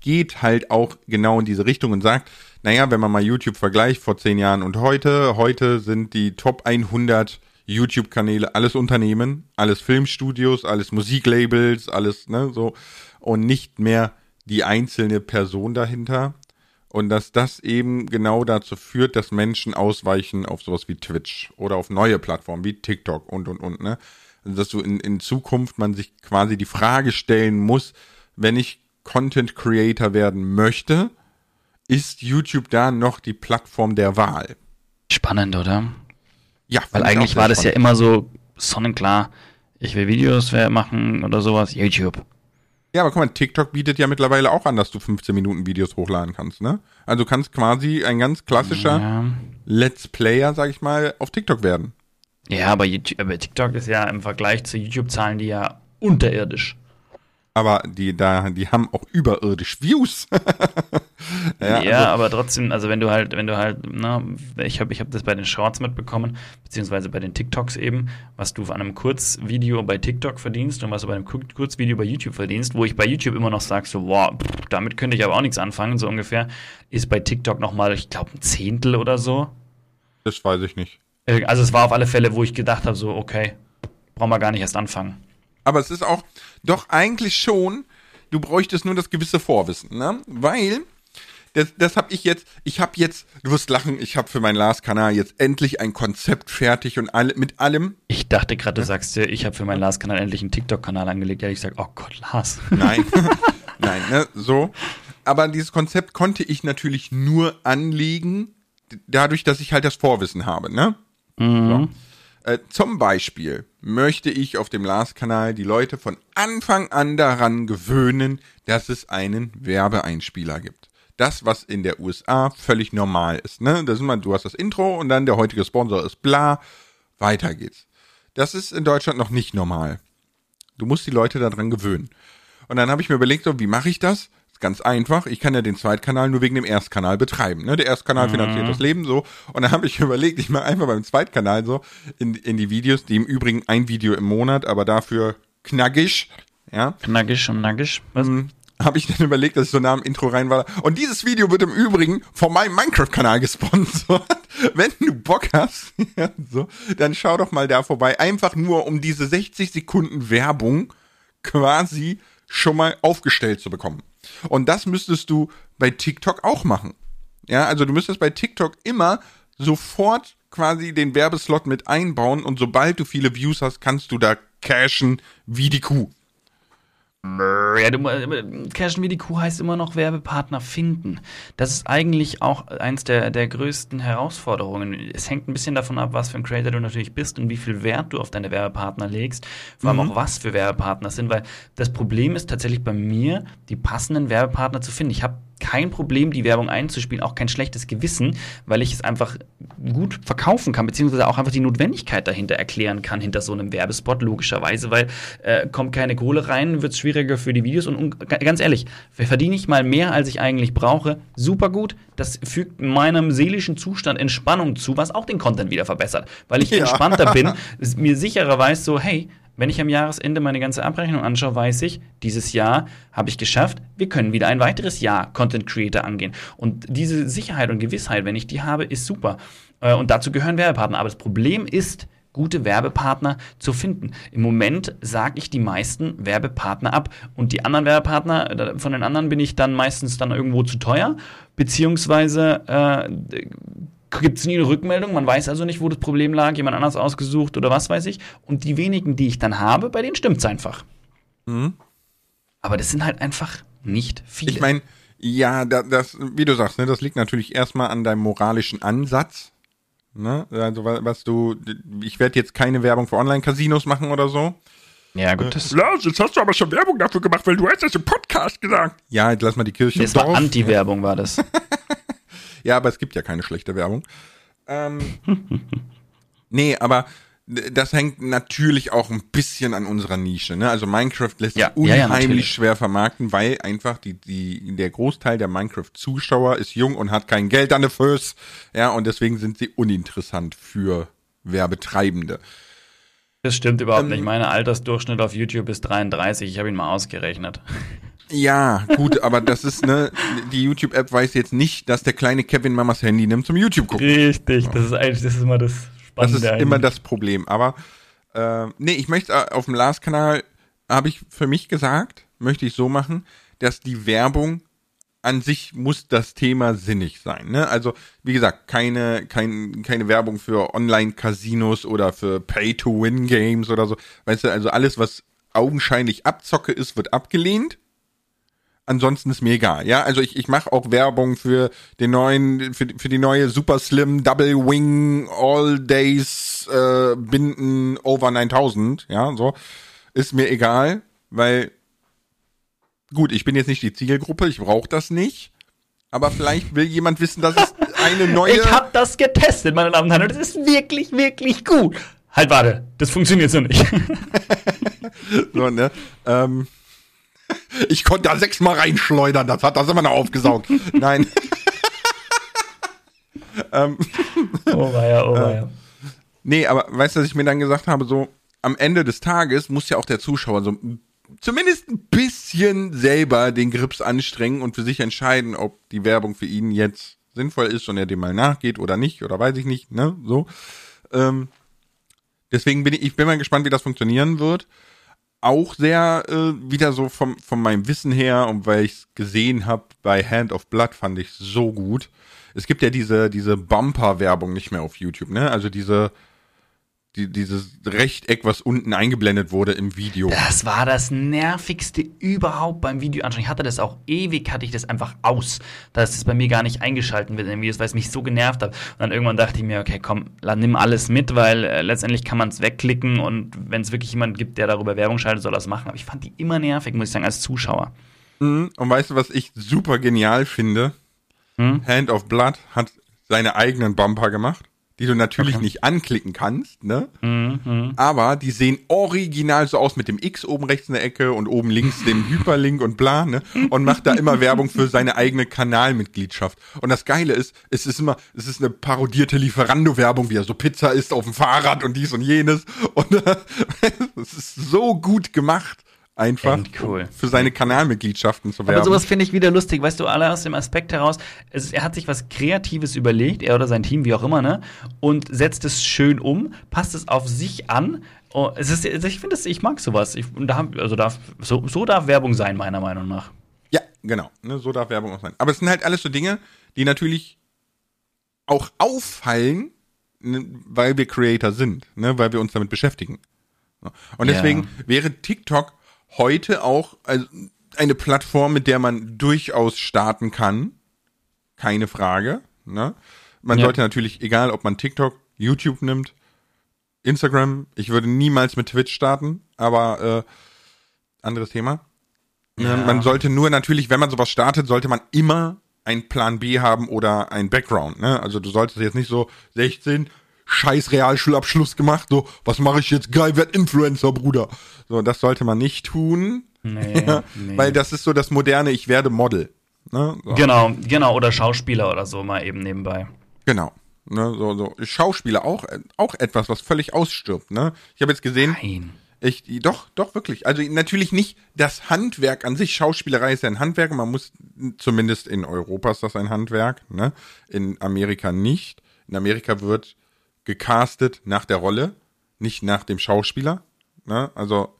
geht halt auch genau in diese Richtung und sagt, naja, wenn man mal YouTube vergleicht vor zehn Jahren und heute, heute sind die Top 100 YouTube-Kanäle alles Unternehmen, alles Filmstudios, alles Musiklabels, alles, ne, so, und nicht mehr die einzelne Person dahinter. Und dass das eben genau dazu führt, dass Menschen ausweichen auf sowas wie Twitch oder auf neue Plattformen wie TikTok und und und, ne? Also dass du in, in Zukunft man sich quasi die Frage stellen muss, wenn ich Content Creator werden möchte, ist YouTube da noch die Plattform der Wahl? Spannend, oder? Ja, weil eigentlich war das ja immer so sonnenklar, ich will Videos machen oder sowas, YouTube. Ja, aber guck mal, TikTok bietet ja mittlerweile auch an, dass du 15 Minuten Videos hochladen kannst, ne? Also du kannst quasi ein ganz klassischer ja. Let's Player, sag ich mal, auf TikTok werden. Ja, aber, YouTube, aber TikTok ist ja im Vergleich zu YouTube-Zahlen die ja unterirdisch aber die da die haben auch überirdisch Views. ja, ja also, aber trotzdem, also wenn du halt, wenn du halt, na, ich habe ich habe das bei den Shorts mitbekommen, beziehungsweise bei den TikToks eben, was du an einem Kurzvideo bei TikTok verdienst und was du bei einem Kurzvideo bei YouTube verdienst, wo ich bei YouTube immer noch sag so, wow, pff, damit könnte ich aber auch nichts anfangen, so ungefähr, ist bei TikTok nochmal, ich glaube, ein Zehntel oder so. Das weiß ich nicht. Äh, also es war auf alle Fälle, wo ich gedacht habe, so, okay, brauchen wir gar nicht erst anfangen. Aber es ist auch, doch eigentlich schon, du bräuchtest nur das gewisse Vorwissen, ne? Weil, das, das habe ich jetzt, ich habe jetzt, du wirst lachen, ich habe für meinen Lars-Kanal jetzt endlich ein Konzept fertig und alle, mit allem. Ich dachte gerade, du ja? sagst dir, ich habe für meinen Lars-Kanal endlich einen TikTok-Kanal angelegt. Ja, ich sag, oh Gott, Lars. Nein, nein, ne, so. Aber dieses Konzept konnte ich natürlich nur anlegen, dadurch, dass ich halt das Vorwissen habe, ne? Mhm. So. Äh, zum Beispiel möchte ich auf dem Lars-Kanal die Leute von Anfang an daran gewöhnen, dass es einen Werbeeinspieler gibt. Das, was in der USA völlig normal ist. Ne? Das ist mal, du hast das Intro und dann der heutige Sponsor ist bla. Weiter geht's. Das ist in Deutschland noch nicht normal. Du musst die Leute daran gewöhnen. Und dann habe ich mir überlegt, so, wie mache ich das? Ganz einfach. Ich kann ja den Zweitkanal nur wegen dem Erstkanal betreiben. Ne? Der Erstkanal mhm. finanziert das Leben so. Und dann habe ich überlegt, ich mache einfach beim Zweitkanal so in, in die Videos, die im Übrigen ein Video im Monat, aber dafür knackig. Ja. Knackig und nackig. Was? Mhm. Habe ich dann überlegt, dass ich so nah am Intro rein war. Und dieses Video wird im Übrigen von meinem Minecraft-Kanal gesponsert. Wenn du Bock hast, ja, so, dann schau doch mal da vorbei. Einfach nur, um diese 60 Sekunden Werbung quasi schon mal aufgestellt zu bekommen. Und das müsstest du bei TikTok auch machen. Ja, also du müsstest bei TikTok immer sofort quasi den Werbeslot mit einbauen und sobald du viele Views hast, kannst du da cashen wie die Kuh. Ja, du, äh, Cashen wie die Kuh heißt immer noch Werbepartner finden. Das ist eigentlich auch eins der, der größten Herausforderungen. Es hängt ein bisschen davon ab, was für ein Creator du natürlich bist und wie viel Wert du auf deine Werbepartner legst. Vor allem mhm. auch was für Werbepartner sind, weil das Problem ist tatsächlich bei mir, die passenden Werbepartner zu finden. Ich habe kein Problem, die Werbung einzuspielen, auch kein schlechtes Gewissen, weil ich es einfach gut verkaufen kann, beziehungsweise auch einfach die Notwendigkeit dahinter erklären kann, hinter so einem Werbespot, logischerweise, weil äh, kommt keine Kohle rein, wird es schwieriger für die Videos und, und ganz ehrlich, verdiene ich mal mehr, als ich eigentlich brauche, super gut, das fügt meinem seelischen Zustand Entspannung zu, was auch den Content wieder verbessert, weil ich ja. entspannter bin, mir sicherer weiß, so, hey, wenn ich am Jahresende meine ganze Abrechnung anschaue, weiß ich, dieses Jahr habe ich geschafft, wir können wieder ein weiteres Jahr Content Creator angehen. Und diese Sicherheit und Gewissheit, wenn ich die habe, ist super. Äh, und dazu gehören Werbepartner. Aber das Problem ist, gute Werbepartner zu finden. Im Moment sage ich die meisten Werbepartner ab und die anderen Werbepartner, von den anderen bin ich dann meistens dann irgendwo zu teuer, beziehungsweise äh, gibt es nie eine Rückmeldung, man weiß also nicht, wo das Problem lag, jemand anders ausgesucht oder was weiß ich. Und die wenigen, die ich dann habe, bei denen stimmt es einfach. Mhm. Aber das sind halt einfach nicht viele. Ich meine, ja, das, wie du sagst, ne, das liegt natürlich erstmal an deinem moralischen Ansatz. Ne? Also was du, ich werde jetzt keine Werbung für Online-Casinos machen oder so. Ja, gut. Das Lars, jetzt hast du aber schon Werbung dafür gemacht, weil du hast das im Podcast gesagt. Ja, jetzt lass mal die Kirche Das war Anti-Werbung, war das. Ja, aber es gibt ja keine schlechte Werbung. Ähm, nee, aber das hängt natürlich auch ein bisschen an unserer Nische. Ne? Also Minecraft lässt ja, sich unheimlich ja, schwer vermarkten, weil einfach die, die, der Großteil der Minecraft-Zuschauer ist jung und hat kein Geld an der Füße. Ja, und deswegen sind sie uninteressant für Werbetreibende. Das stimmt überhaupt ähm, nicht. Mein Altersdurchschnitt auf YouTube ist 33. Ich habe ihn mal ausgerechnet. Ja, gut, aber das ist, ne, die YouTube-App weiß jetzt nicht, dass der kleine Kevin Mamas Handy nimmt zum YouTube gucken. Richtig, das ist eigentlich, das ist immer das Spannende. Das ist eigentlich. immer das Problem. Aber äh, nee, ich möchte äh, auf dem Lars-Kanal, habe ich für mich gesagt, möchte ich so machen, dass die Werbung an sich muss das Thema sinnig sein. Ne? Also, wie gesagt, keine, kein, keine Werbung für Online-Casinos oder für Pay-to-Win-Games oder so. Weißt du, also alles, was augenscheinlich Abzocke ist, wird abgelehnt. Ansonsten ist mir egal. Ja, also ich, ich mache auch Werbung für den neuen, für, für die neue Super Slim Double Wing All Days äh, Binden Over 9000. Ja, so ist mir egal, weil gut, ich bin jetzt nicht die Zielgruppe, ich brauche das nicht. Aber vielleicht will jemand wissen, dass es eine neue. Ich habe das getestet, meine Damen und Herren, und es ist wirklich, wirklich gut. Halt, warte, das funktioniert so nicht. so, ne? Ähm, ich konnte da sechsmal reinschleudern, das hat das immer noch aufgesaugt. Nein. ähm, oh weia, oh weia. Äh, nee, aber weißt du, was ich mir dann gesagt habe, so am Ende des Tages muss ja auch der Zuschauer so zumindest ein bisschen selber den Grips anstrengen und für sich entscheiden, ob die Werbung für ihn jetzt sinnvoll ist und er dem mal nachgeht oder nicht oder weiß ich nicht, ne, so. Ähm, deswegen bin ich, ich bin mal gespannt, wie das funktionieren wird auch sehr äh, wieder so vom, von meinem Wissen her und weil ich es gesehen habe bei Hand of Blood fand ich so gut. Es gibt ja diese diese Bumper-Werbung nicht mehr auf YouTube, ne? Also diese die, dieses Rechteck, was unten eingeblendet wurde im Video. Das war das nervigste überhaupt beim Video anschauen. Ich hatte das auch ewig, hatte ich das einfach aus, dass es bei mir gar nicht eingeschalten wird in Videos, weil es mich so genervt hat. Und dann irgendwann dachte ich mir, okay, komm, nimm alles mit, weil äh, letztendlich kann man es wegklicken und wenn es wirklich jemand gibt, der darüber Werbung schaltet, soll er das machen. Aber ich fand die immer nervig, muss ich sagen, als Zuschauer. Mhm. Und weißt du, was ich super genial finde? Hm? Hand of Blood hat seine eigenen Bumper gemacht die du natürlich okay. nicht anklicken kannst, ne? Mhm. Aber die sehen original so aus mit dem X oben rechts in der Ecke und oben links dem Hyperlink und bla, ne? Und macht da immer Werbung für seine eigene Kanalmitgliedschaft. Und das Geile ist, es ist immer, es ist eine parodierte Lieferando-Werbung, wie er so Pizza isst auf dem Fahrrad und dies und jenes. Und es ist so gut gemacht einfach cool. für seine Kanalmitgliedschaften zu werben. Aber sowas finde ich wieder lustig, weißt du, alle aus dem Aspekt heraus, es, er hat sich was Kreatives überlegt, er oder sein Team, wie auch immer, ne, und setzt es schön um, passt es auf sich an. Oh, es ist, ich finde, ich mag sowas. Ich, da, also darf, so, so darf Werbung sein, meiner Meinung nach. Ja, genau. Ne, so darf Werbung auch sein. Aber es sind halt alles so Dinge, die natürlich auch auffallen, ne, weil wir Creator sind, ne, weil wir uns damit beschäftigen. Und deswegen ja. wäre TikTok heute auch eine Plattform, mit der man durchaus starten kann. Keine Frage. Ne? Man ja. sollte natürlich, egal ob man TikTok, YouTube nimmt, Instagram, ich würde niemals mit Twitch starten, aber äh, anderes Thema. Ne, ja. Man sollte nur natürlich, wenn man sowas startet, sollte man immer einen Plan B haben oder ein Background. Ne? Also du solltest jetzt nicht so 16, scheiß Realschulabschluss gemacht. So, was mache ich jetzt? Geil, werd Influencer, Bruder. So, das sollte man nicht tun. Nee, nee. Weil das ist so das moderne, ich werde Model. Ne? So. Genau, genau, oder Schauspieler oder so mal eben nebenbei. Genau. Ne, so, so. Schauspieler auch, auch etwas, was völlig ausstirbt. Ne? Ich habe jetzt gesehen. Nein. Ich, doch, doch, wirklich. Also natürlich nicht das Handwerk an sich. Schauspielerei ist ja ein Handwerk. Man muss, zumindest in Europa ist das ein Handwerk, ne? In Amerika nicht. In Amerika wird gecastet nach der Rolle, nicht nach dem Schauspieler. Ne? Also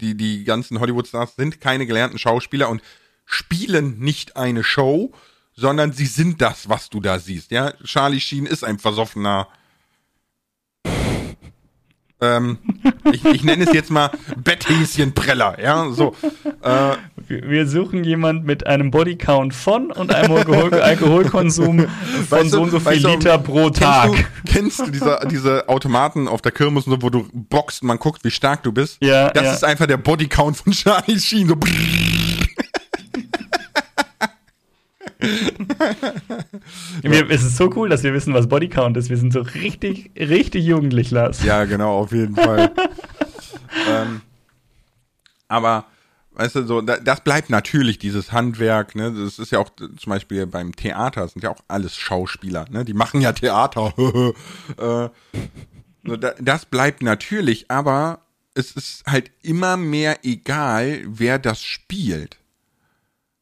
die, die ganzen Hollywood-Stars sind keine gelernten Schauspieler und spielen nicht eine Show, sondern sie sind das, was du da siehst. Ja, Charlie Sheen ist ein versoffener ähm, ich, ich nenne es jetzt mal Betthäschenpreller, ja, so. Äh, wir suchen jemand mit einem Bodycount von und einem Alkohol Alkoholkonsum von weißt du, so und so viel Liter pro Tag. Kennst du, kennst du diese, diese Automaten auf der Kirmes, wo du boxt und man guckt, wie stark du bist? Ja. Das ja. ist einfach der Bodycount von Charlie Sheen, so. wir, es ist so cool, dass wir wissen, was Bodycount ist. Wir sind so richtig, richtig jugendlich, Lars. Ja, genau, auf jeden Fall. ähm, aber, weißt du, so, das bleibt natürlich dieses Handwerk, ne? Das ist ja auch zum Beispiel beim Theater, sind ja auch alles Schauspieler, ne? Die machen ja Theater. äh, das bleibt natürlich, aber es ist halt immer mehr egal, wer das spielt.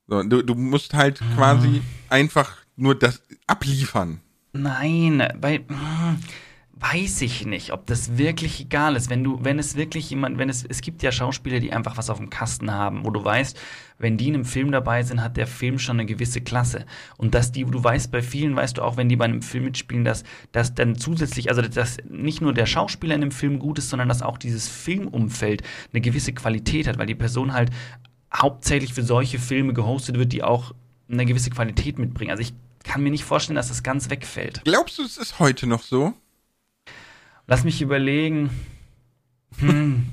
So, du, du musst halt ah. quasi einfach nur das abliefern. Nein, weil weiß ich nicht, ob das wirklich egal ist. Wenn du, wenn es wirklich jemand, wenn es, es gibt ja Schauspieler, die einfach was auf dem Kasten haben, wo du weißt, wenn die in einem Film dabei sind, hat der Film schon eine gewisse Klasse. Und dass die, du weißt, bei vielen weißt du auch, wenn die bei einem Film mitspielen, dass, dass dann zusätzlich, also dass nicht nur der Schauspieler in dem Film gut ist, sondern dass auch dieses Filmumfeld eine gewisse Qualität hat, weil die Person halt hauptsächlich für solche Filme gehostet wird, die auch eine gewisse Qualität mitbringen. Also ich kann mir nicht vorstellen, dass das ganz wegfällt. Glaubst du, es ist heute noch so? Lass mich überlegen. Hm.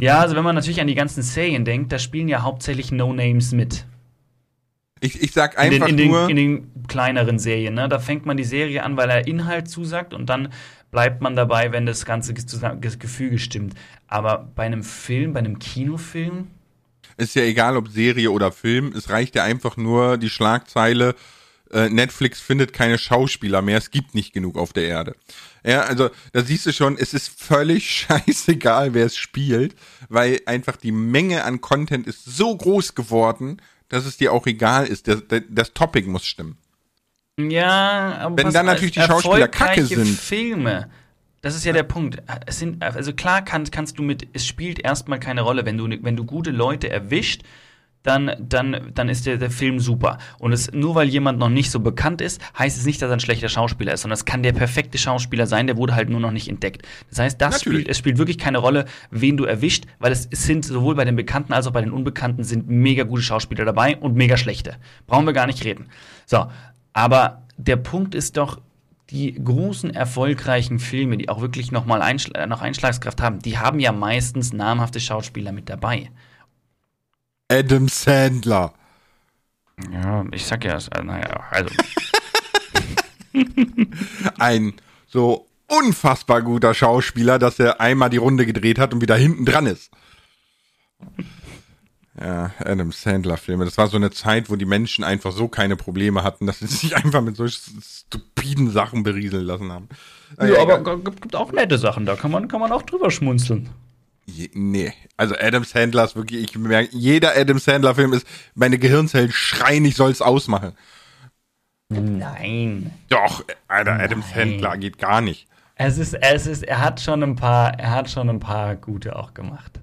ja, also wenn man natürlich an die ganzen Serien denkt, da spielen ja hauptsächlich No-Names mit. Ich, ich sag einfach in den, in nur. Den, in den kleineren Serien, ne? Da fängt man die Serie an, weil er Inhalt zusagt und dann bleibt man dabei, wenn das ganze Gefüge stimmt. Aber bei einem Film, bei einem Kinofilm. Ist ja egal, ob Serie oder Film, es reicht ja einfach nur die Schlagzeile, äh, Netflix findet keine Schauspieler mehr, es gibt nicht genug auf der Erde. Ja, also da siehst du schon, es ist völlig scheißegal, wer es spielt, weil einfach die Menge an Content ist so groß geworden, dass es dir auch egal ist. Das, das, das Topic muss stimmen. Ja, aber wenn dann natürlich die Schauspieler kacke sind. Filme. Das ist ja der Punkt. Es sind, also klar kann, kannst du mit, es spielt erstmal keine Rolle, wenn du, wenn du gute Leute erwischt dann, dann, dann ist der, der Film super. Und es, nur weil jemand noch nicht so bekannt ist, heißt es nicht, dass er ein schlechter Schauspieler ist, sondern es kann der perfekte Schauspieler sein, der wurde halt nur noch nicht entdeckt. Das heißt, das spielt, es spielt wirklich keine Rolle, wen du erwischt, weil es, es sind sowohl bei den Bekannten als auch bei den Unbekannten sind mega gute Schauspieler dabei und mega schlechte. Brauchen wir gar nicht reden. So, aber der Punkt ist doch, die großen erfolgreichen Filme, die auch wirklich noch mal Einschl noch Einschlagskraft haben, die haben ja meistens namhafte Schauspieler mit dabei. Adam Sandler. Ja, ich sag ja, äh, naja, also. Ein so unfassbar guter Schauspieler, dass er einmal die Runde gedreht hat und wieder hinten dran ist. Ja, Adam Sandler-Filme. Das war so eine Zeit, wo die Menschen einfach so keine Probleme hatten, dass sie sich einfach mit so stupiden Sachen berieseln lassen haben. Ja, aber gibt, gibt auch nette Sachen, da kann man, kann man auch drüber schmunzeln. Je, nee, also Adam Sandler ist wirklich, ich merke, jeder Adam Sandler Film ist, meine Gehirnzellen schreien, ich soll es ausmachen. Nein. Doch, Alter, Adam Nein. Sandler geht gar nicht. Es ist, es ist, er hat schon ein paar, er hat schon ein paar gute auch gemacht.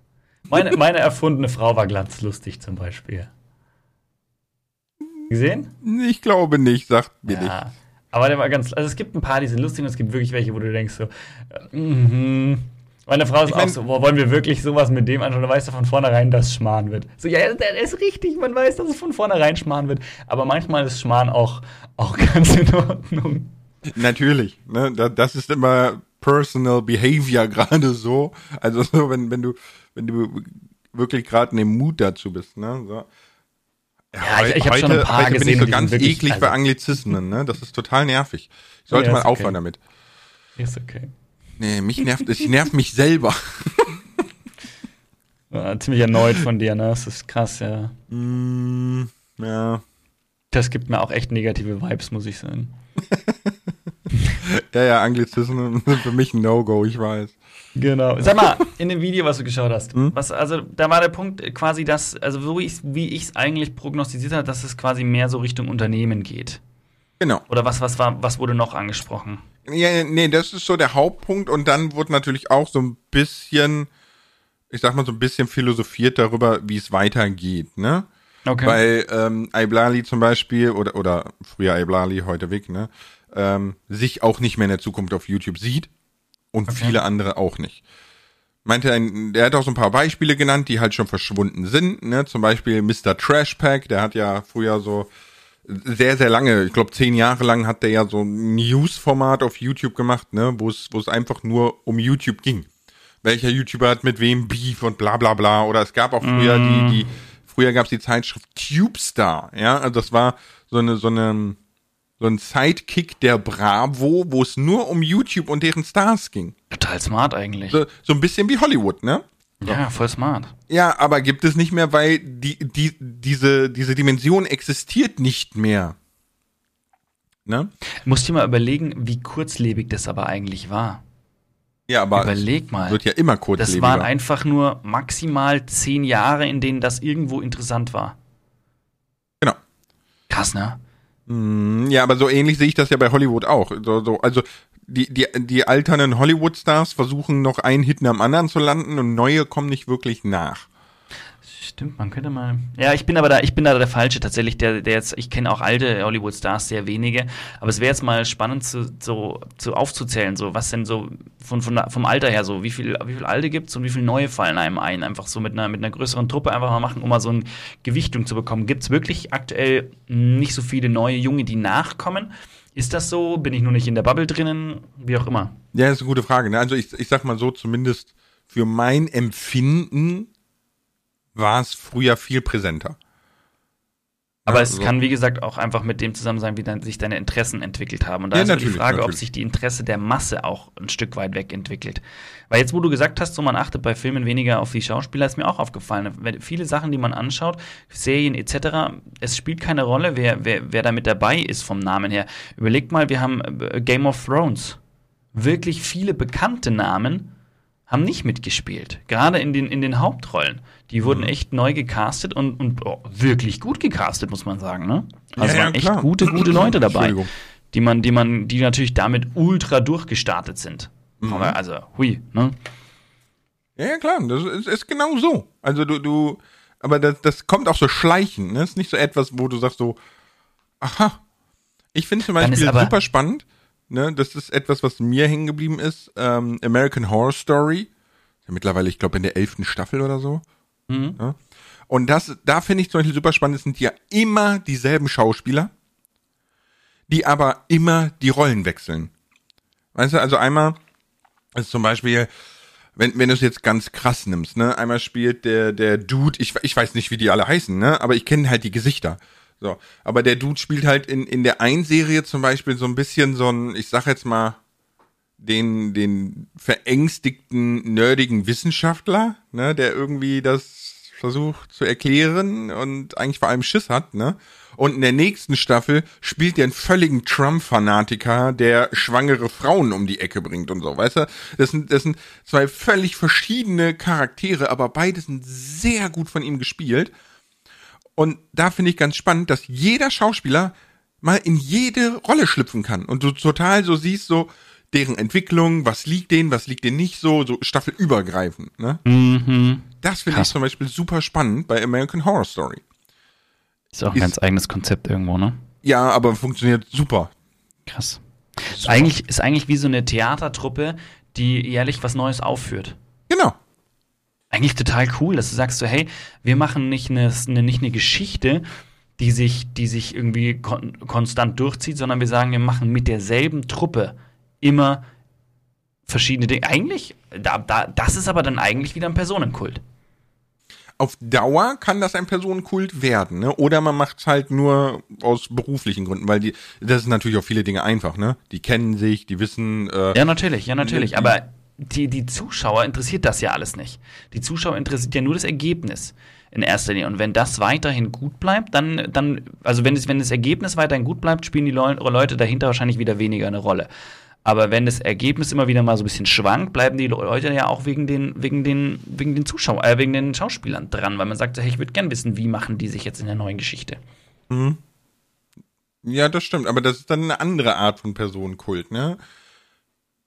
Meine, meine erfundene Frau war glanzlustig zum Beispiel. Gesehen? Ich glaube nicht, sagt mir ja. nicht. Aber der war ganz, also es gibt ein paar, die sind lustig und es gibt wirklich welche, wo du denkst so, mhm. Meine Frau ist ich mein, auch so, boah, wollen wir wirklich sowas mit dem anschauen? Du weißt ja von vornherein, dass Schmarrn wird. So, ja, das ist richtig, man weiß, dass es von vornherein Schmarrn wird. Aber manchmal ist Schmarrn auch, auch ganz in Ordnung. Natürlich, ne? Das ist immer Personal Behavior gerade so. Also so, wenn, wenn du, wenn du wirklich gerade in dem Mut dazu bist, ne? So. Ja, ja ich, ich habe schon ein paar heute gesehen, bin ich so ganz wirklich, eklig also, bei Anglizismen, ne? Das ist total nervig. Ich sollte ja, mal aufhören okay. damit. Ist okay. Nee, mich nervt es. Ich nerv mich selber. Ja, ziemlich erneut von dir, ne? Das ist krass, ja. Mm, ja. Das gibt mir auch echt negative Vibes, muss ich sagen. ja, ja, Anglizismen sind für mich ein No-Go, ich weiß. Genau. Sag mal, in dem Video, was du geschaut hast, hm? was, also da war der Punkt quasi, dass, also so ich, wie ich es eigentlich prognostiziert habe, dass es quasi mehr so Richtung Unternehmen geht. Genau. Oder was, was war, was wurde noch angesprochen? Ja, nee, das ist so der Hauptpunkt und dann wurde natürlich auch so ein bisschen, ich sag mal so ein bisschen philosophiert darüber, wie es weitergeht, ne? Okay. Weil ähm, Iblali zum Beispiel, oder, oder früher Iblali, heute weg, ne? Ähm, sich auch nicht mehr in der Zukunft auf YouTube sieht und okay. viele andere auch nicht. Meinte ein, der hat auch so ein paar Beispiele genannt, die halt schon verschwunden sind, ne? Zum Beispiel Mr. Trash Pack, der hat ja früher so sehr, sehr lange, ich glaube zehn Jahre lang hat der ja so ein News-Format auf YouTube gemacht, ne, wo es, wo es einfach nur um YouTube ging. Welcher YouTuber hat mit wem Beef und bla bla bla. Oder es gab auch früher mm. die, die, früher gab es die Zeitschrift TubeStar, ja, also das war so eine, so eine, so ein Sidekick der Bravo, wo es nur um YouTube und deren Stars ging. Total smart eigentlich. So, so ein bisschen wie Hollywood, ne? So. Ja, voll smart. Ja, aber gibt es nicht mehr, weil die, die, diese, diese Dimension existiert nicht mehr. Ne? Musst dir mal überlegen, wie kurzlebig das aber eigentlich war. Ja, aber Überleg mal. wird ja immer kurzlebiger. Das waren einfach nur maximal zehn Jahre, in denen das irgendwo interessant war. Genau. Krass, ne? Mm, ja, aber so ähnlich sehe ich das ja bei Hollywood auch. So, so, also die, die, die alternden Hollywood-Stars versuchen noch einen Hit am anderen zu landen und neue kommen nicht wirklich nach. Stimmt, man könnte mal. Ja, ich bin aber da, ich bin da der Falsche tatsächlich, der, der jetzt, ich kenne auch alte Hollywood-Stars, sehr wenige, aber es wäre jetzt mal spannend zu, so, zu aufzuzählen, so was denn so von, von, vom Alter her so, wie viel, wie viel alte gibt's und wie viele neue fallen einem ein, einfach so mit einer, mit einer größeren Truppe einfach mal machen, um mal so eine Gewichtung zu bekommen. Gibt's wirklich aktuell nicht so viele neue Junge, die nachkommen? Ist das so? Bin ich nur nicht in der Bubble drinnen? Wie auch immer. Ja, das ist eine gute Frage. Ne? Also ich, ich sag mal so, zumindest für mein Empfinden war es früher viel präsenter. Aber ja, es so. kann, wie gesagt, auch einfach mit dem zusammen sein, wie dann sich deine Interessen entwickelt haben. Und da ja, ist halt die Frage, natürlich. ob sich die Interesse der Masse auch ein Stück weit wegentwickelt. Weil jetzt, wo du gesagt hast, so man achtet bei Filmen weniger auf die Schauspieler, ist mir auch aufgefallen. Viele Sachen, die man anschaut, Serien etc., es spielt keine Rolle, wer, wer, wer da mit dabei ist vom Namen her. Überlegt mal, wir haben äh, Game of Thrones. Wirklich viele bekannte Namen haben nicht mitgespielt. Gerade in den, in den Hauptrollen. Die wurden mhm. echt neu gecastet und, und oh, wirklich gut gecastet, muss man sagen. Ne? Also ja, waren echt klar. gute, gute Leute dabei. Die man, die man, die natürlich damit ultra durchgestartet sind. Mhm. Aber also, hui, ne? Ja, ja, klar, das ist, ist, genau so. Also du, du, aber das, das kommt auch so schleichend, ne? Das ist nicht so etwas, wo du sagst so, aha. Ich finde zum Beispiel super spannend, ne? Das ist etwas, was mir hängen geblieben ist. Ähm, American Horror Story. Ja, mittlerweile, ich glaube, in der elften Staffel oder so. Mhm. Ja? Und das, da finde ich zum Beispiel super spannend, es sind ja immer dieselben Schauspieler, die aber immer die Rollen wechseln. Weißt du, also einmal ist zum Beispiel, wenn, wenn du es jetzt ganz krass nimmst, ne, einmal spielt der, der Dude, ich, ich weiß nicht, wie die alle heißen, ne, aber ich kenne halt die Gesichter. So. Aber der Dude spielt halt in, in der einen Serie zum Beispiel so ein bisschen so ein, ich sag jetzt mal, den, den verängstigten, nerdigen Wissenschaftler, ne, der irgendwie das versucht zu erklären und eigentlich vor allem Schiss hat, ne? Und in der nächsten Staffel spielt er einen völligen Trump-Fanatiker, der schwangere Frauen um die Ecke bringt und so, weißt du? Das sind, das sind zwei völlig verschiedene Charaktere, aber beide sind sehr gut von ihm gespielt. Und da finde ich ganz spannend, dass jeder Schauspieler mal in jede Rolle schlüpfen kann und du total so siehst, so, deren Entwicklung, was liegt denen, was liegt denen nicht so, so staffelübergreifend. Ne? Mhm. Das finde ich zum Beispiel super spannend bei American Horror Story. Ist auch ein ganz eigenes Konzept irgendwo, ne? Ja, aber funktioniert super. Krass. Ist eigentlich, ist eigentlich wie so eine Theatertruppe, die jährlich was Neues aufführt. Genau. Eigentlich total cool, dass du sagst so, hey, wir machen nicht eine, nicht eine Geschichte, die sich, die sich irgendwie kon konstant durchzieht, sondern wir sagen, wir machen mit derselben Truppe immer verschiedene Dinge. Eigentlich, da, da, das ist aber dann eigentlich wieder ein Personenkult. Auf Dauer kann das ein Personenkult werden, ne? Oder man macht es halt nur aus beruflichen Gründen, weil die, das ist natürlich auch viele Dinge einfach, ne? Die kennen sich, die wissen. Äh, ja, natürlich, ja, natürlich. aber die, die Zuschauer interessiert das ja alles nicht. Die Zuschauer interessiert ja nur das Ergebnis in erster Linie. Und wenn das weiterhin gut bleibt, dann, dann also wenn, es, wenn das Ergebnis weiterhin gut bleibt, spielen die Leute dahinter wahrscheinlich wieder weniger eine Rolle. Aber wenn das Ergebnis immer wieder mal so ein bisschen schwankt, bleiben die Leute ja auch wegen den, wegen den, wegen den Zuschauern, äh, wegen den Schauspielern dran, weil man sagt, hey, ich würde gern wissen, wie machen die sich jetzt in der neuen Geschichte. Mhm. Ja, das stimmt, aber das ist dann eine andere Art von Personenkult, ne?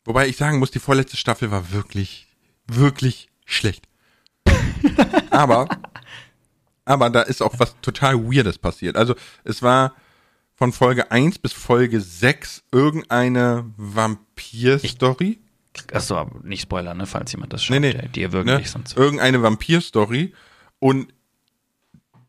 Wobei ich sagen muss, die vorletzte Staffel war wirklich, wirklich schlecht. aber, aber da ist auch was total Weirdes passiert. Also, es war, von Folge 1 bis Folge 6 irgendeine Vampir-Story. Achso, nicht Spoiler, ne, falls jemand das schaut, nee, nee, die ihr wirklich ne? sonst. Irgendeine Vampir-Story und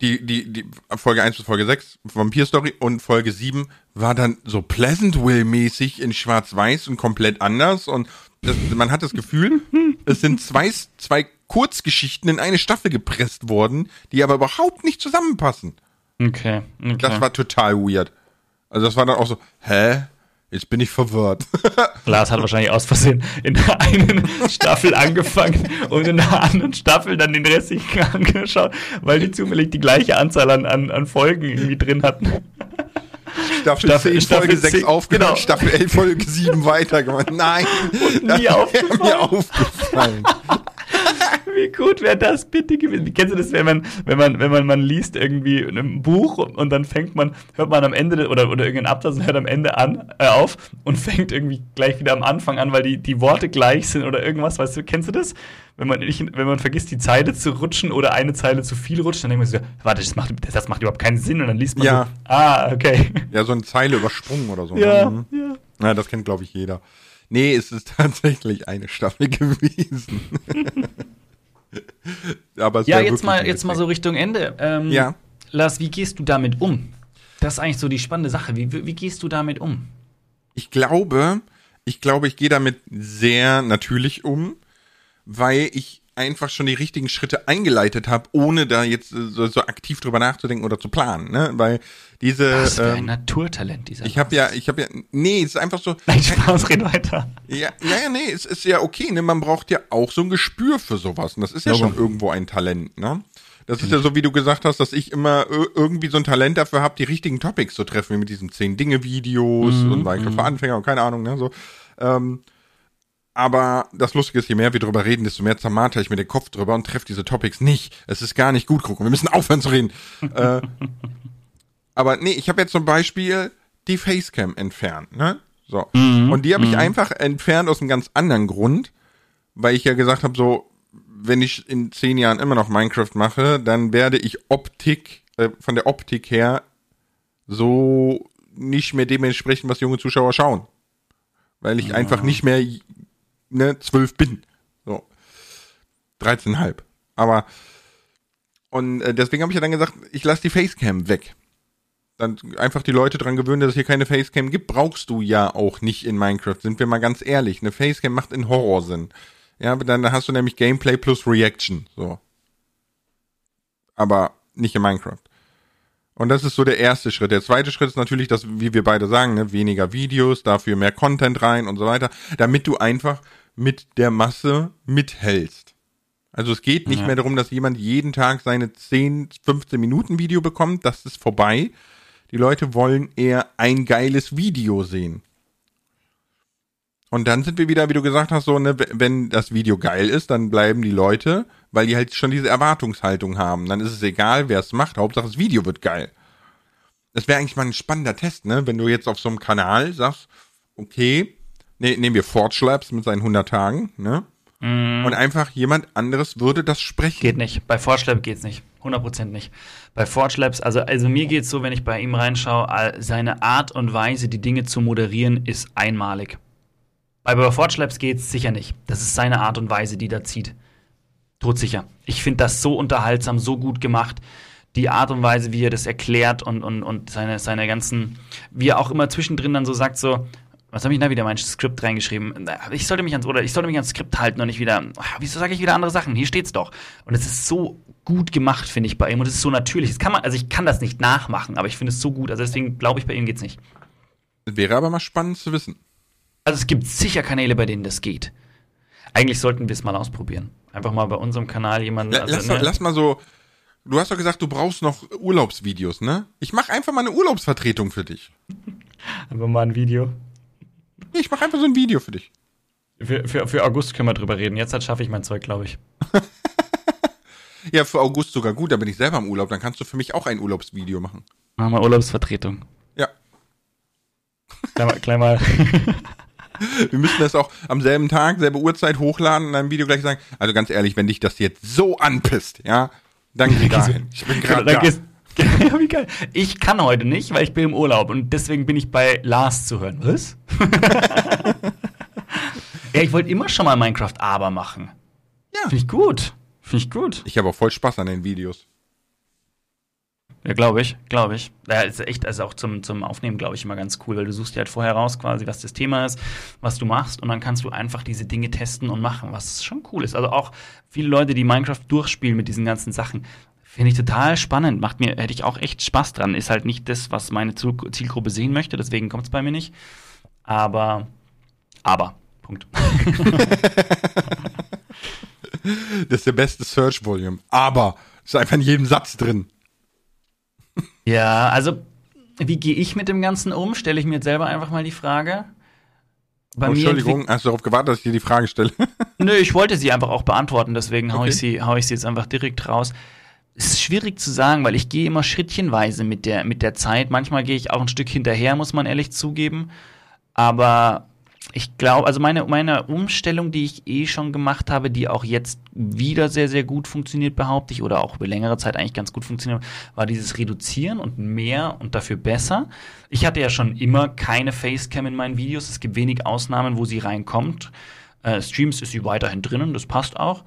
die, die, die Folge 1 bis Folge 6, Vampir-Story und Folge 7 war dann so Pleasantville-mäßig in Schwarz-Weiß und komplett anders und das, man hat das Gefühl, es sind zwei, zwei Kurzgeschichten in eine Staffel gepresst worden, die aber überhaupt nicht zusammenpassen. Okay, okay. Das war total weird. Also das war dann auch so, hä? Jetzt bin ich verwirrt. Lars hat wahrscheinlich aus Versehen in der einen Staffel angefangen und in der anderen Staffel dann den Rest sich angeschaut, weil die zufällig die gleiche Anzahl an, an, an Folgen irgendwie drin hatten. Staffel, Staffel 10, Folge Staffel 6 aufgenommen, genau. Staffel 11, Folge 7 weitergemacht. Nein, und nie aufgefallen. mir aufgefallen. Wie gut wäre das bitte gewesen? Kennst du das, wenn man, wenn man, wenn man, man liest irgendwie in einem Buch und dann fängt man, hört man am Ende oder, oder irgendeinen Absatz und hört am Ende an, äh, auf und fängt irgendwie gleich wieder am Anfang an, weil die, die Worte gleich sind oder irgendwas, weißt du, kennst du das? Wenn man, nicht, wenn man vergisst, die Zeile zu rutschen oder eine Zeile zu viel rutscht, dann denkt man so, warte, das macht, das macht überhaupt keinen Sinn und dann liest man Ja. so, ah, okay. Ja, so eine Zeile übersprungen oder so. Ja, ne? Ja. Ja, das kennt, glaube ich, jeder. Nee, es ist tatsächlich eine Staffel gewesen. Aber Ja, jetzt mal, jetzt mal so Richtung Ende. Ähm, Ja. Lars, wie gehst du damit um? Das ist eigentlich so die spannende Sache. Wie, wie, gehst du damit um? Ich glaube, ich glaube, ich gehe damit sehr natürlich um, weil ich einfach schon die richtigen Schritte eingeleitet habe, ohne da jetzt so, so aktiv drüber nachzudenken oder zu planen, ne? Weil diese Was für ein ähm, Naturtalent dieser ich habe ja, ich habe ja, nee, es ist einfach so, Nein, Spaß, red weiter. Ja, ja, ja, nee, es ist ja okay, ne? Man braucht ja auch so ein Gespür für sowas. Und das ist ja Ja, schon irgendwo ein Talent, ne? Das ist ja so, wie du gesagt hast, dass ich immer ir- irgendwie so ein Talent dafür habe, die richtigen Topics zu treffen, wie mit diesen zehn Dinge-Videos und Minecraft für Anfänger und keine Ahnung, ne? So. Ähm, aber das Lustige ist, je mehr wir drüber reden, desto mehr zermarter ich mir den Kopf drüber und treffe diese Topics nicht. Es ist gar nicht gut, gucken. Wir müssen aufhören zu reden. äh, aber nee, ich habe jetzt zum Beispiel die Facecam entfernt, ne? So. Und die habe ich einfach entfernt aus einem ganz anderen Grund, weil ich ja gesagt habe, so, wenn ich in zehn Jahren immer noch Minecraft mache, dann werde ich Optik, äh, von der Optik her so nicht mehr dementsprechend, was junge Zuschauer schauen. Weil ich einfach nicht mehr ne, zwölf bin. So. 13,5. Aber und äh, deswegen habe ich ja dann gesagt, ich lasse die Facecam weg. Dann einfach die Leute dran gewöhnen, dass es hier keine Facecam gibt, brauchst du ja auch nicht in Minecraft, sind wir mal ganz ehrlich. Eine Facecam macht in Horror Sinn. Ja, dann hast du nämlich Gameplay plus Reaction, so. Aber nicht in Minecraft. Und das ist so der erste Schritt. Der zweite Schritt ist natürlich, dass, wie wir beide sagen, ne, weniger Videos, dafür mehr Content rein und so weiter, damit du einfach mit der Masse mithältst. Also es geht nicht Ja. mehr darum, dass jemand jeden Tag seine 10, 15 Minuten Video bekommt. Das ist vorbei. Die Leute wollen eher ein geiles Video sehen. Und dann sind wir wieder, wie du gesagt hast, so, ne, wenn das Video geil ist, dann bleiben die Leute, weil die halt schon diese Erwartungshaltung haben. Dann ist es egal, wer es macht. Hauptsache das Video wird geil. Das wäre eigentlich mal ein spannender Test, ne? Wenn du jetzt auf so einem Kanal sagst, okay, ne, nehmen wir Forge Labs mit seinen 100 Tagen, ne? Und einfach jemand anderes würde das sprechen. Geht nicht. Bei Lab geht's nicht. 100% nicht. Bei Forge Labs, also, also mir geht's so, wenn ich bei ihm reinschaue, seine Art und Weise, die Dinge zu moderieren, ist einmalig. Bei, Forge Labs geht's sicher nicht. Das ist seine Art und Weise, die da zieht. Todsicher. Ich finde das so unterhaltsam, so gut gemacht. Die Art und Weise, wie er das erklärt und, und, und seine, seine ganzen, wie er auch immer zwischendrin dann so sagt, so, was habe ich da wieder in mein Skript reingeschrieben? Ich sollte mich ans oder ich sollte mich ans Skript halten und nicht wieder. ah, Wieso sage ich wieder andere Sachen? Hier steht's doch. Und es ist so gut gemacht, finde ich bei ihm und es ist so natürlich. Das kann man, also ich kann das nicht nachmachen, aber ich finde es so gut. Also deswegen glaube ich, bei ihm geht's nicht. Wäre aber mal spannend zu wissen. Also es gibt sicher Kanäle, bei denen das geht. Eigentlich sollten wir es mal ausprobieren. Einfach mal bei unserem Kanal jemanden. La- also, lass, ne? lass mal so. Du hast doch gesagt, du brauchst noch Urlaubsvideos, ne? Ich mache einfach mal eine Urlaubsvertretung für dich. Einfach mal ein Video. Ich mache einfach so ein Video für dich. Für, für, für August können wir drüber reden. Jetzt schaffe ich mein Zeug, glaube ich. Ja, für August sogar gut, da bin ich selber im Urlaub. Dann kannst du für mich auch ein Urlaubsvideo machen. Machen wir Urlaubsvertretung. Ja. Klein mal. Klein mal. Wir müssen das auch am selben Tag, selbe Uhrzeit hochladen und einem Video gleich sagen. Also ganz ehrlich, wenn dich das jetzt so anpisst, ja, dann geh dahin. Ich bin gerade da. gehst- ja, wie geil. Ich kann heute nicht, weil ich bin im Urlaub und deswegen bin ich bei Lars zu hören. Was? ja, ich wollte immer schon mal Minecraft aber machen. Ja. Finde ich gut. Finde ich gut. Ich habe auch voll Spaß an den Videos. Ja, glaube ich, glaube ich. Ja, ist echt, also auch zum, zum Aufnehmen, glaube ich, immer ganz cool, weil du suchst dir halt vorher raus quasi, was das Thema ist, was du machst und dann kannst du einfach diese Dinge testen und machen, was schon cool ist. Also auch viele Leute, die Minecraft durchspielen mit diesen ganzen Sachen, finde ich total spannend. Macht mir, hätte ich auch echt Spaß dran. Ist halt nicht das, was meine Ziel- Zielgruppe sehen möchte, deswegen kommt es bei mir nicht. Aber, aber, Punkt. Das ist der beste Search Volume. Aber ist einfach in jedem Satz drin. Ja, also wie gehe ich mit dem Ganzen um? Stelle ich mir jetzt selber einfach mal die Frage. Bei oh, Entschuldigung, hast du darauf gewartet, dass ich dir die Frage stelle? Nö, ich wollte sie einfach auch beantworten, deswegen okay. haue ich, sie, hau ich sie jetzt einfach direkt raus. Ist schwierig zu sagen, weil ich gehe immer schrittchenweise mit der, mit der Zeit. Manchmal gehe ich auch ein Stück hinterher, muss man ehrlich zugeben. Aber ich glaube, also meine, meine Umstellung, die ich eh schon gemacht habe, die auch jetzt wieder sehr, sehr gut funktioniert, behaupte ich, oder auch über längere Zeit eigentlich ganz gut funktioniert, war dieses Reduzieren und mehr und dafür besser. Ich hatte ja schon immer keine Facecam in meinen Videos. Es gibt wenig Ausnahmen, wo sie reinkommt. Äh, Streams ist sie weiterhin drinnen, das passt auch.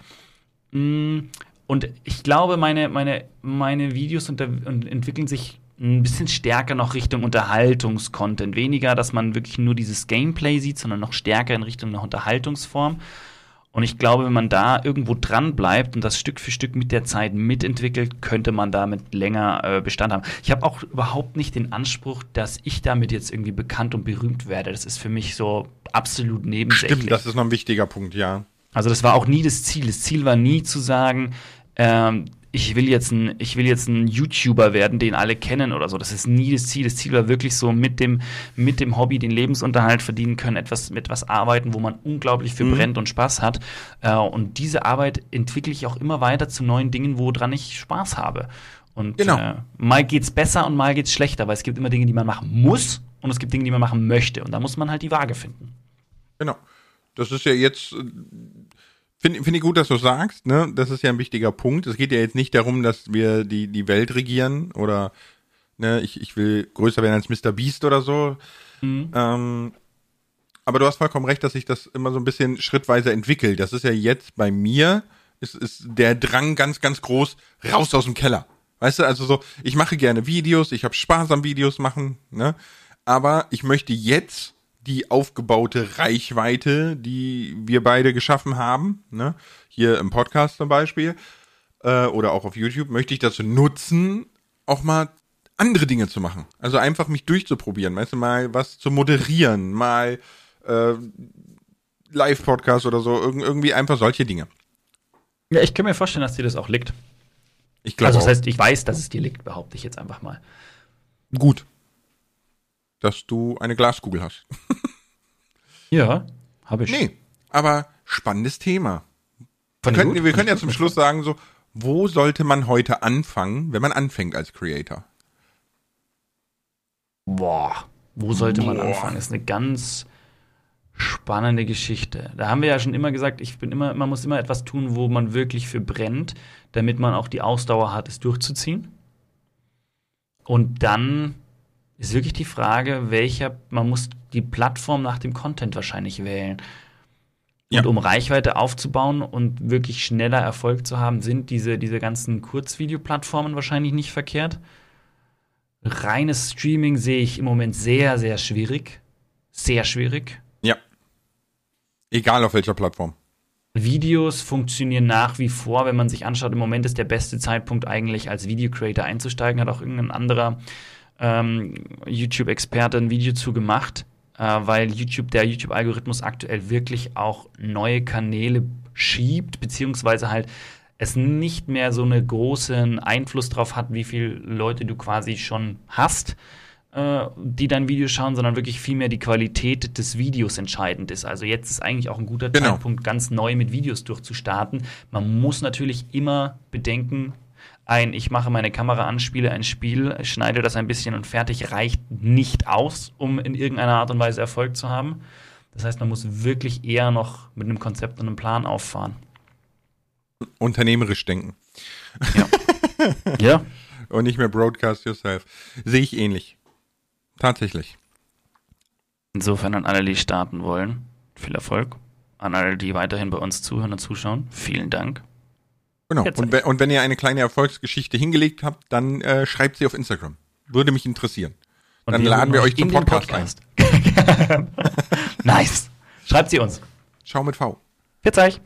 Und ich glaube, meine, meine, meine Videos unter, entwickeln sich ein bisschen stärker noch Richtung Unterhaltungskontent. Weniger, dass man wirklich nur dieses Gameplay sieht, sondern noch stärker in Richtung einer Unterhaltungsform. Und ich glaube, wenn man da irgendwo dran bleibt und das Stück für Stück mit der Zeit mitentwickelt, könnte man damit länger äh, Bestand haben. Ich habe auch überhaupt nicht den Anspruch, dass ich damit jetzt irgendwie bekannt und berühmt werde. Das ist für mich so absolut nebensächlich. Stimmt, das ist noch ein wichtiger Punkt, ja. Also das war auch nie das Ziel. Das Ziel war nie zu sagen, ähm, ich will jetzt ein, ich will jetzt ein YouTuber werden, den alle kennen oder so. Das ist nie das Ziel. Das Ziel war wirklich so mit dem, mit dem Hobby den Lebensunterhalt verdienen können, etwas, mit etwas arbeiten, wo man unglaublich viel mhm. brennt und Spaß hat. Äh, und diese Arbeit entwickle ich auch immer weiter zu neuen Dingen, woran ich Spaß habe. Und genau. äh, mal geht's besser und mal geht's schlechter, weil es gibt immer Dinge, die man machen muss und es gibt Dinge, die man machen möchte. Und da muss man halt die Waage finden. Genau. Das ist ja jetzt Finde find ich gut, dass du sagst, ne? Das ist ja ein wichtiger Punkt. Es geht ja jetzt nicht darum, dass wir die, die Welt regieren oder ne, ich, ich will größer werden als Mr. Beast oder so. Mhm. Ähm, aber du hast vollkommen recht, dass sich das immer so ein bisschen schrittweise entwickelt. Das ist ja jetzt bei mir, ist, ist der Drang ganz, ganz groß, raus aus dem Keller. Weißt du, also so, ich mache gerne Videos, ich habe Spaß am Videos machen, ne? Aber ich möchte jetzt die aufgebaute Reichweite, die wir beide geschaffen haben, ne? hier im Podcast zum Beispiel äh, oder auch auf YouTube, möchte ich dazu nutzen, auch mal andere Dinge zu machen. Also einfach mich durchzuprobieren, weißt du, mal was zu moderieren, mal äh, Live-Podcast oder so, irg irgendwie einfach solche Dinge. Ja, ich kann mir vorstellen, dass dir das auch liegt. Ich glaube. Also das heißt, ich weiß, dass es dir liegt, behaupte ich jetzt einfach mal. Gut, dass du eine Glaskugel hast. ja, habe ich. Nee, aber spannendes Thema. Wir können, wir können ja zum Schluss sagen, so, wo sollte man heute anfangen, wenn man anfängt als Creator? Boah, wo sollte man Boah. anfangen? Das ist eine ganz spannende Geschichte. Da haben wir ja schon immer gesagt, ich bin immer, man muss immer etwas tun, wo man wirklich für brennt, damit man auch die Ausdauer hat, es durchzuziehen. Und dann ist wirklich die Frage, welcher, man muss die Plattform nach dem Content wahrscheinlich wählen. Und ja. um Reichweite aufzubauen und wirklich schneller Erfolg zu haben, sind diese, diese ganzen Kurzvideoplattformen wahrscheinlich nicht verkehrt. Reines Streaming sehe ich im Moment sehr, sehr schwierig. Sehr schwierig. Ja. Egal auf welcher Plattform. Videos funktionieren nach wie vor, wenn man sich anschaut, im Moment ist der beste Zeitpunkt eigentlich als Video Creator einzusteigen, hat auch irgendein anderer ähm, YouTube-Experte ein Video zu gemacht, äh, weil YouTube, der YouTube-Algorithmus aktuell wirklich auch neue Kanäle schiebt, beziehungsweise halt es nicht mehr so einen großen Einfluss drauf hat, wie viele Leute du quasi schon hast, äh, die dein Video schauen, sondern wirklich vielmehr die Qualität des Videos entscheidend ist. Also jetzt ist eigentlich auch ein guter genau. Zeitpunkt, ganz neu mit Videos durchzustarten. Man muss natürlich immer bedenken, ein, ich mache meine Kamera an, spiele ein Spiel, schneide das ein bisschen und fertig reicht nicht aus, um in irgendeiner Art und Weise Erfolg zu haben. Das heißt, man muss wirklich eher noch mit einem Konzept und einem Plan auffahren. Unternehmerisch denken. Ja. ja. Und nicht mehr broadcast yourself. Sehe ich ähnlich. Tatsächlich. Insofern an alle, die starten wollen, viel Erfolg. An alle, die weiterhin bei uns zuhören und zuschauen, vielen Dank. Genau. Und, wenn, und wenn ihr eine kleine Erfolgsgeschichte hingelegt habt, dann äh, schreibt sie auf Instagram. Würde mich interessieren. Und dann laden wir euch zum Podcast, Podcast, ein. nice. Schreibt sie uns. Schau mit V. Jetzt euch.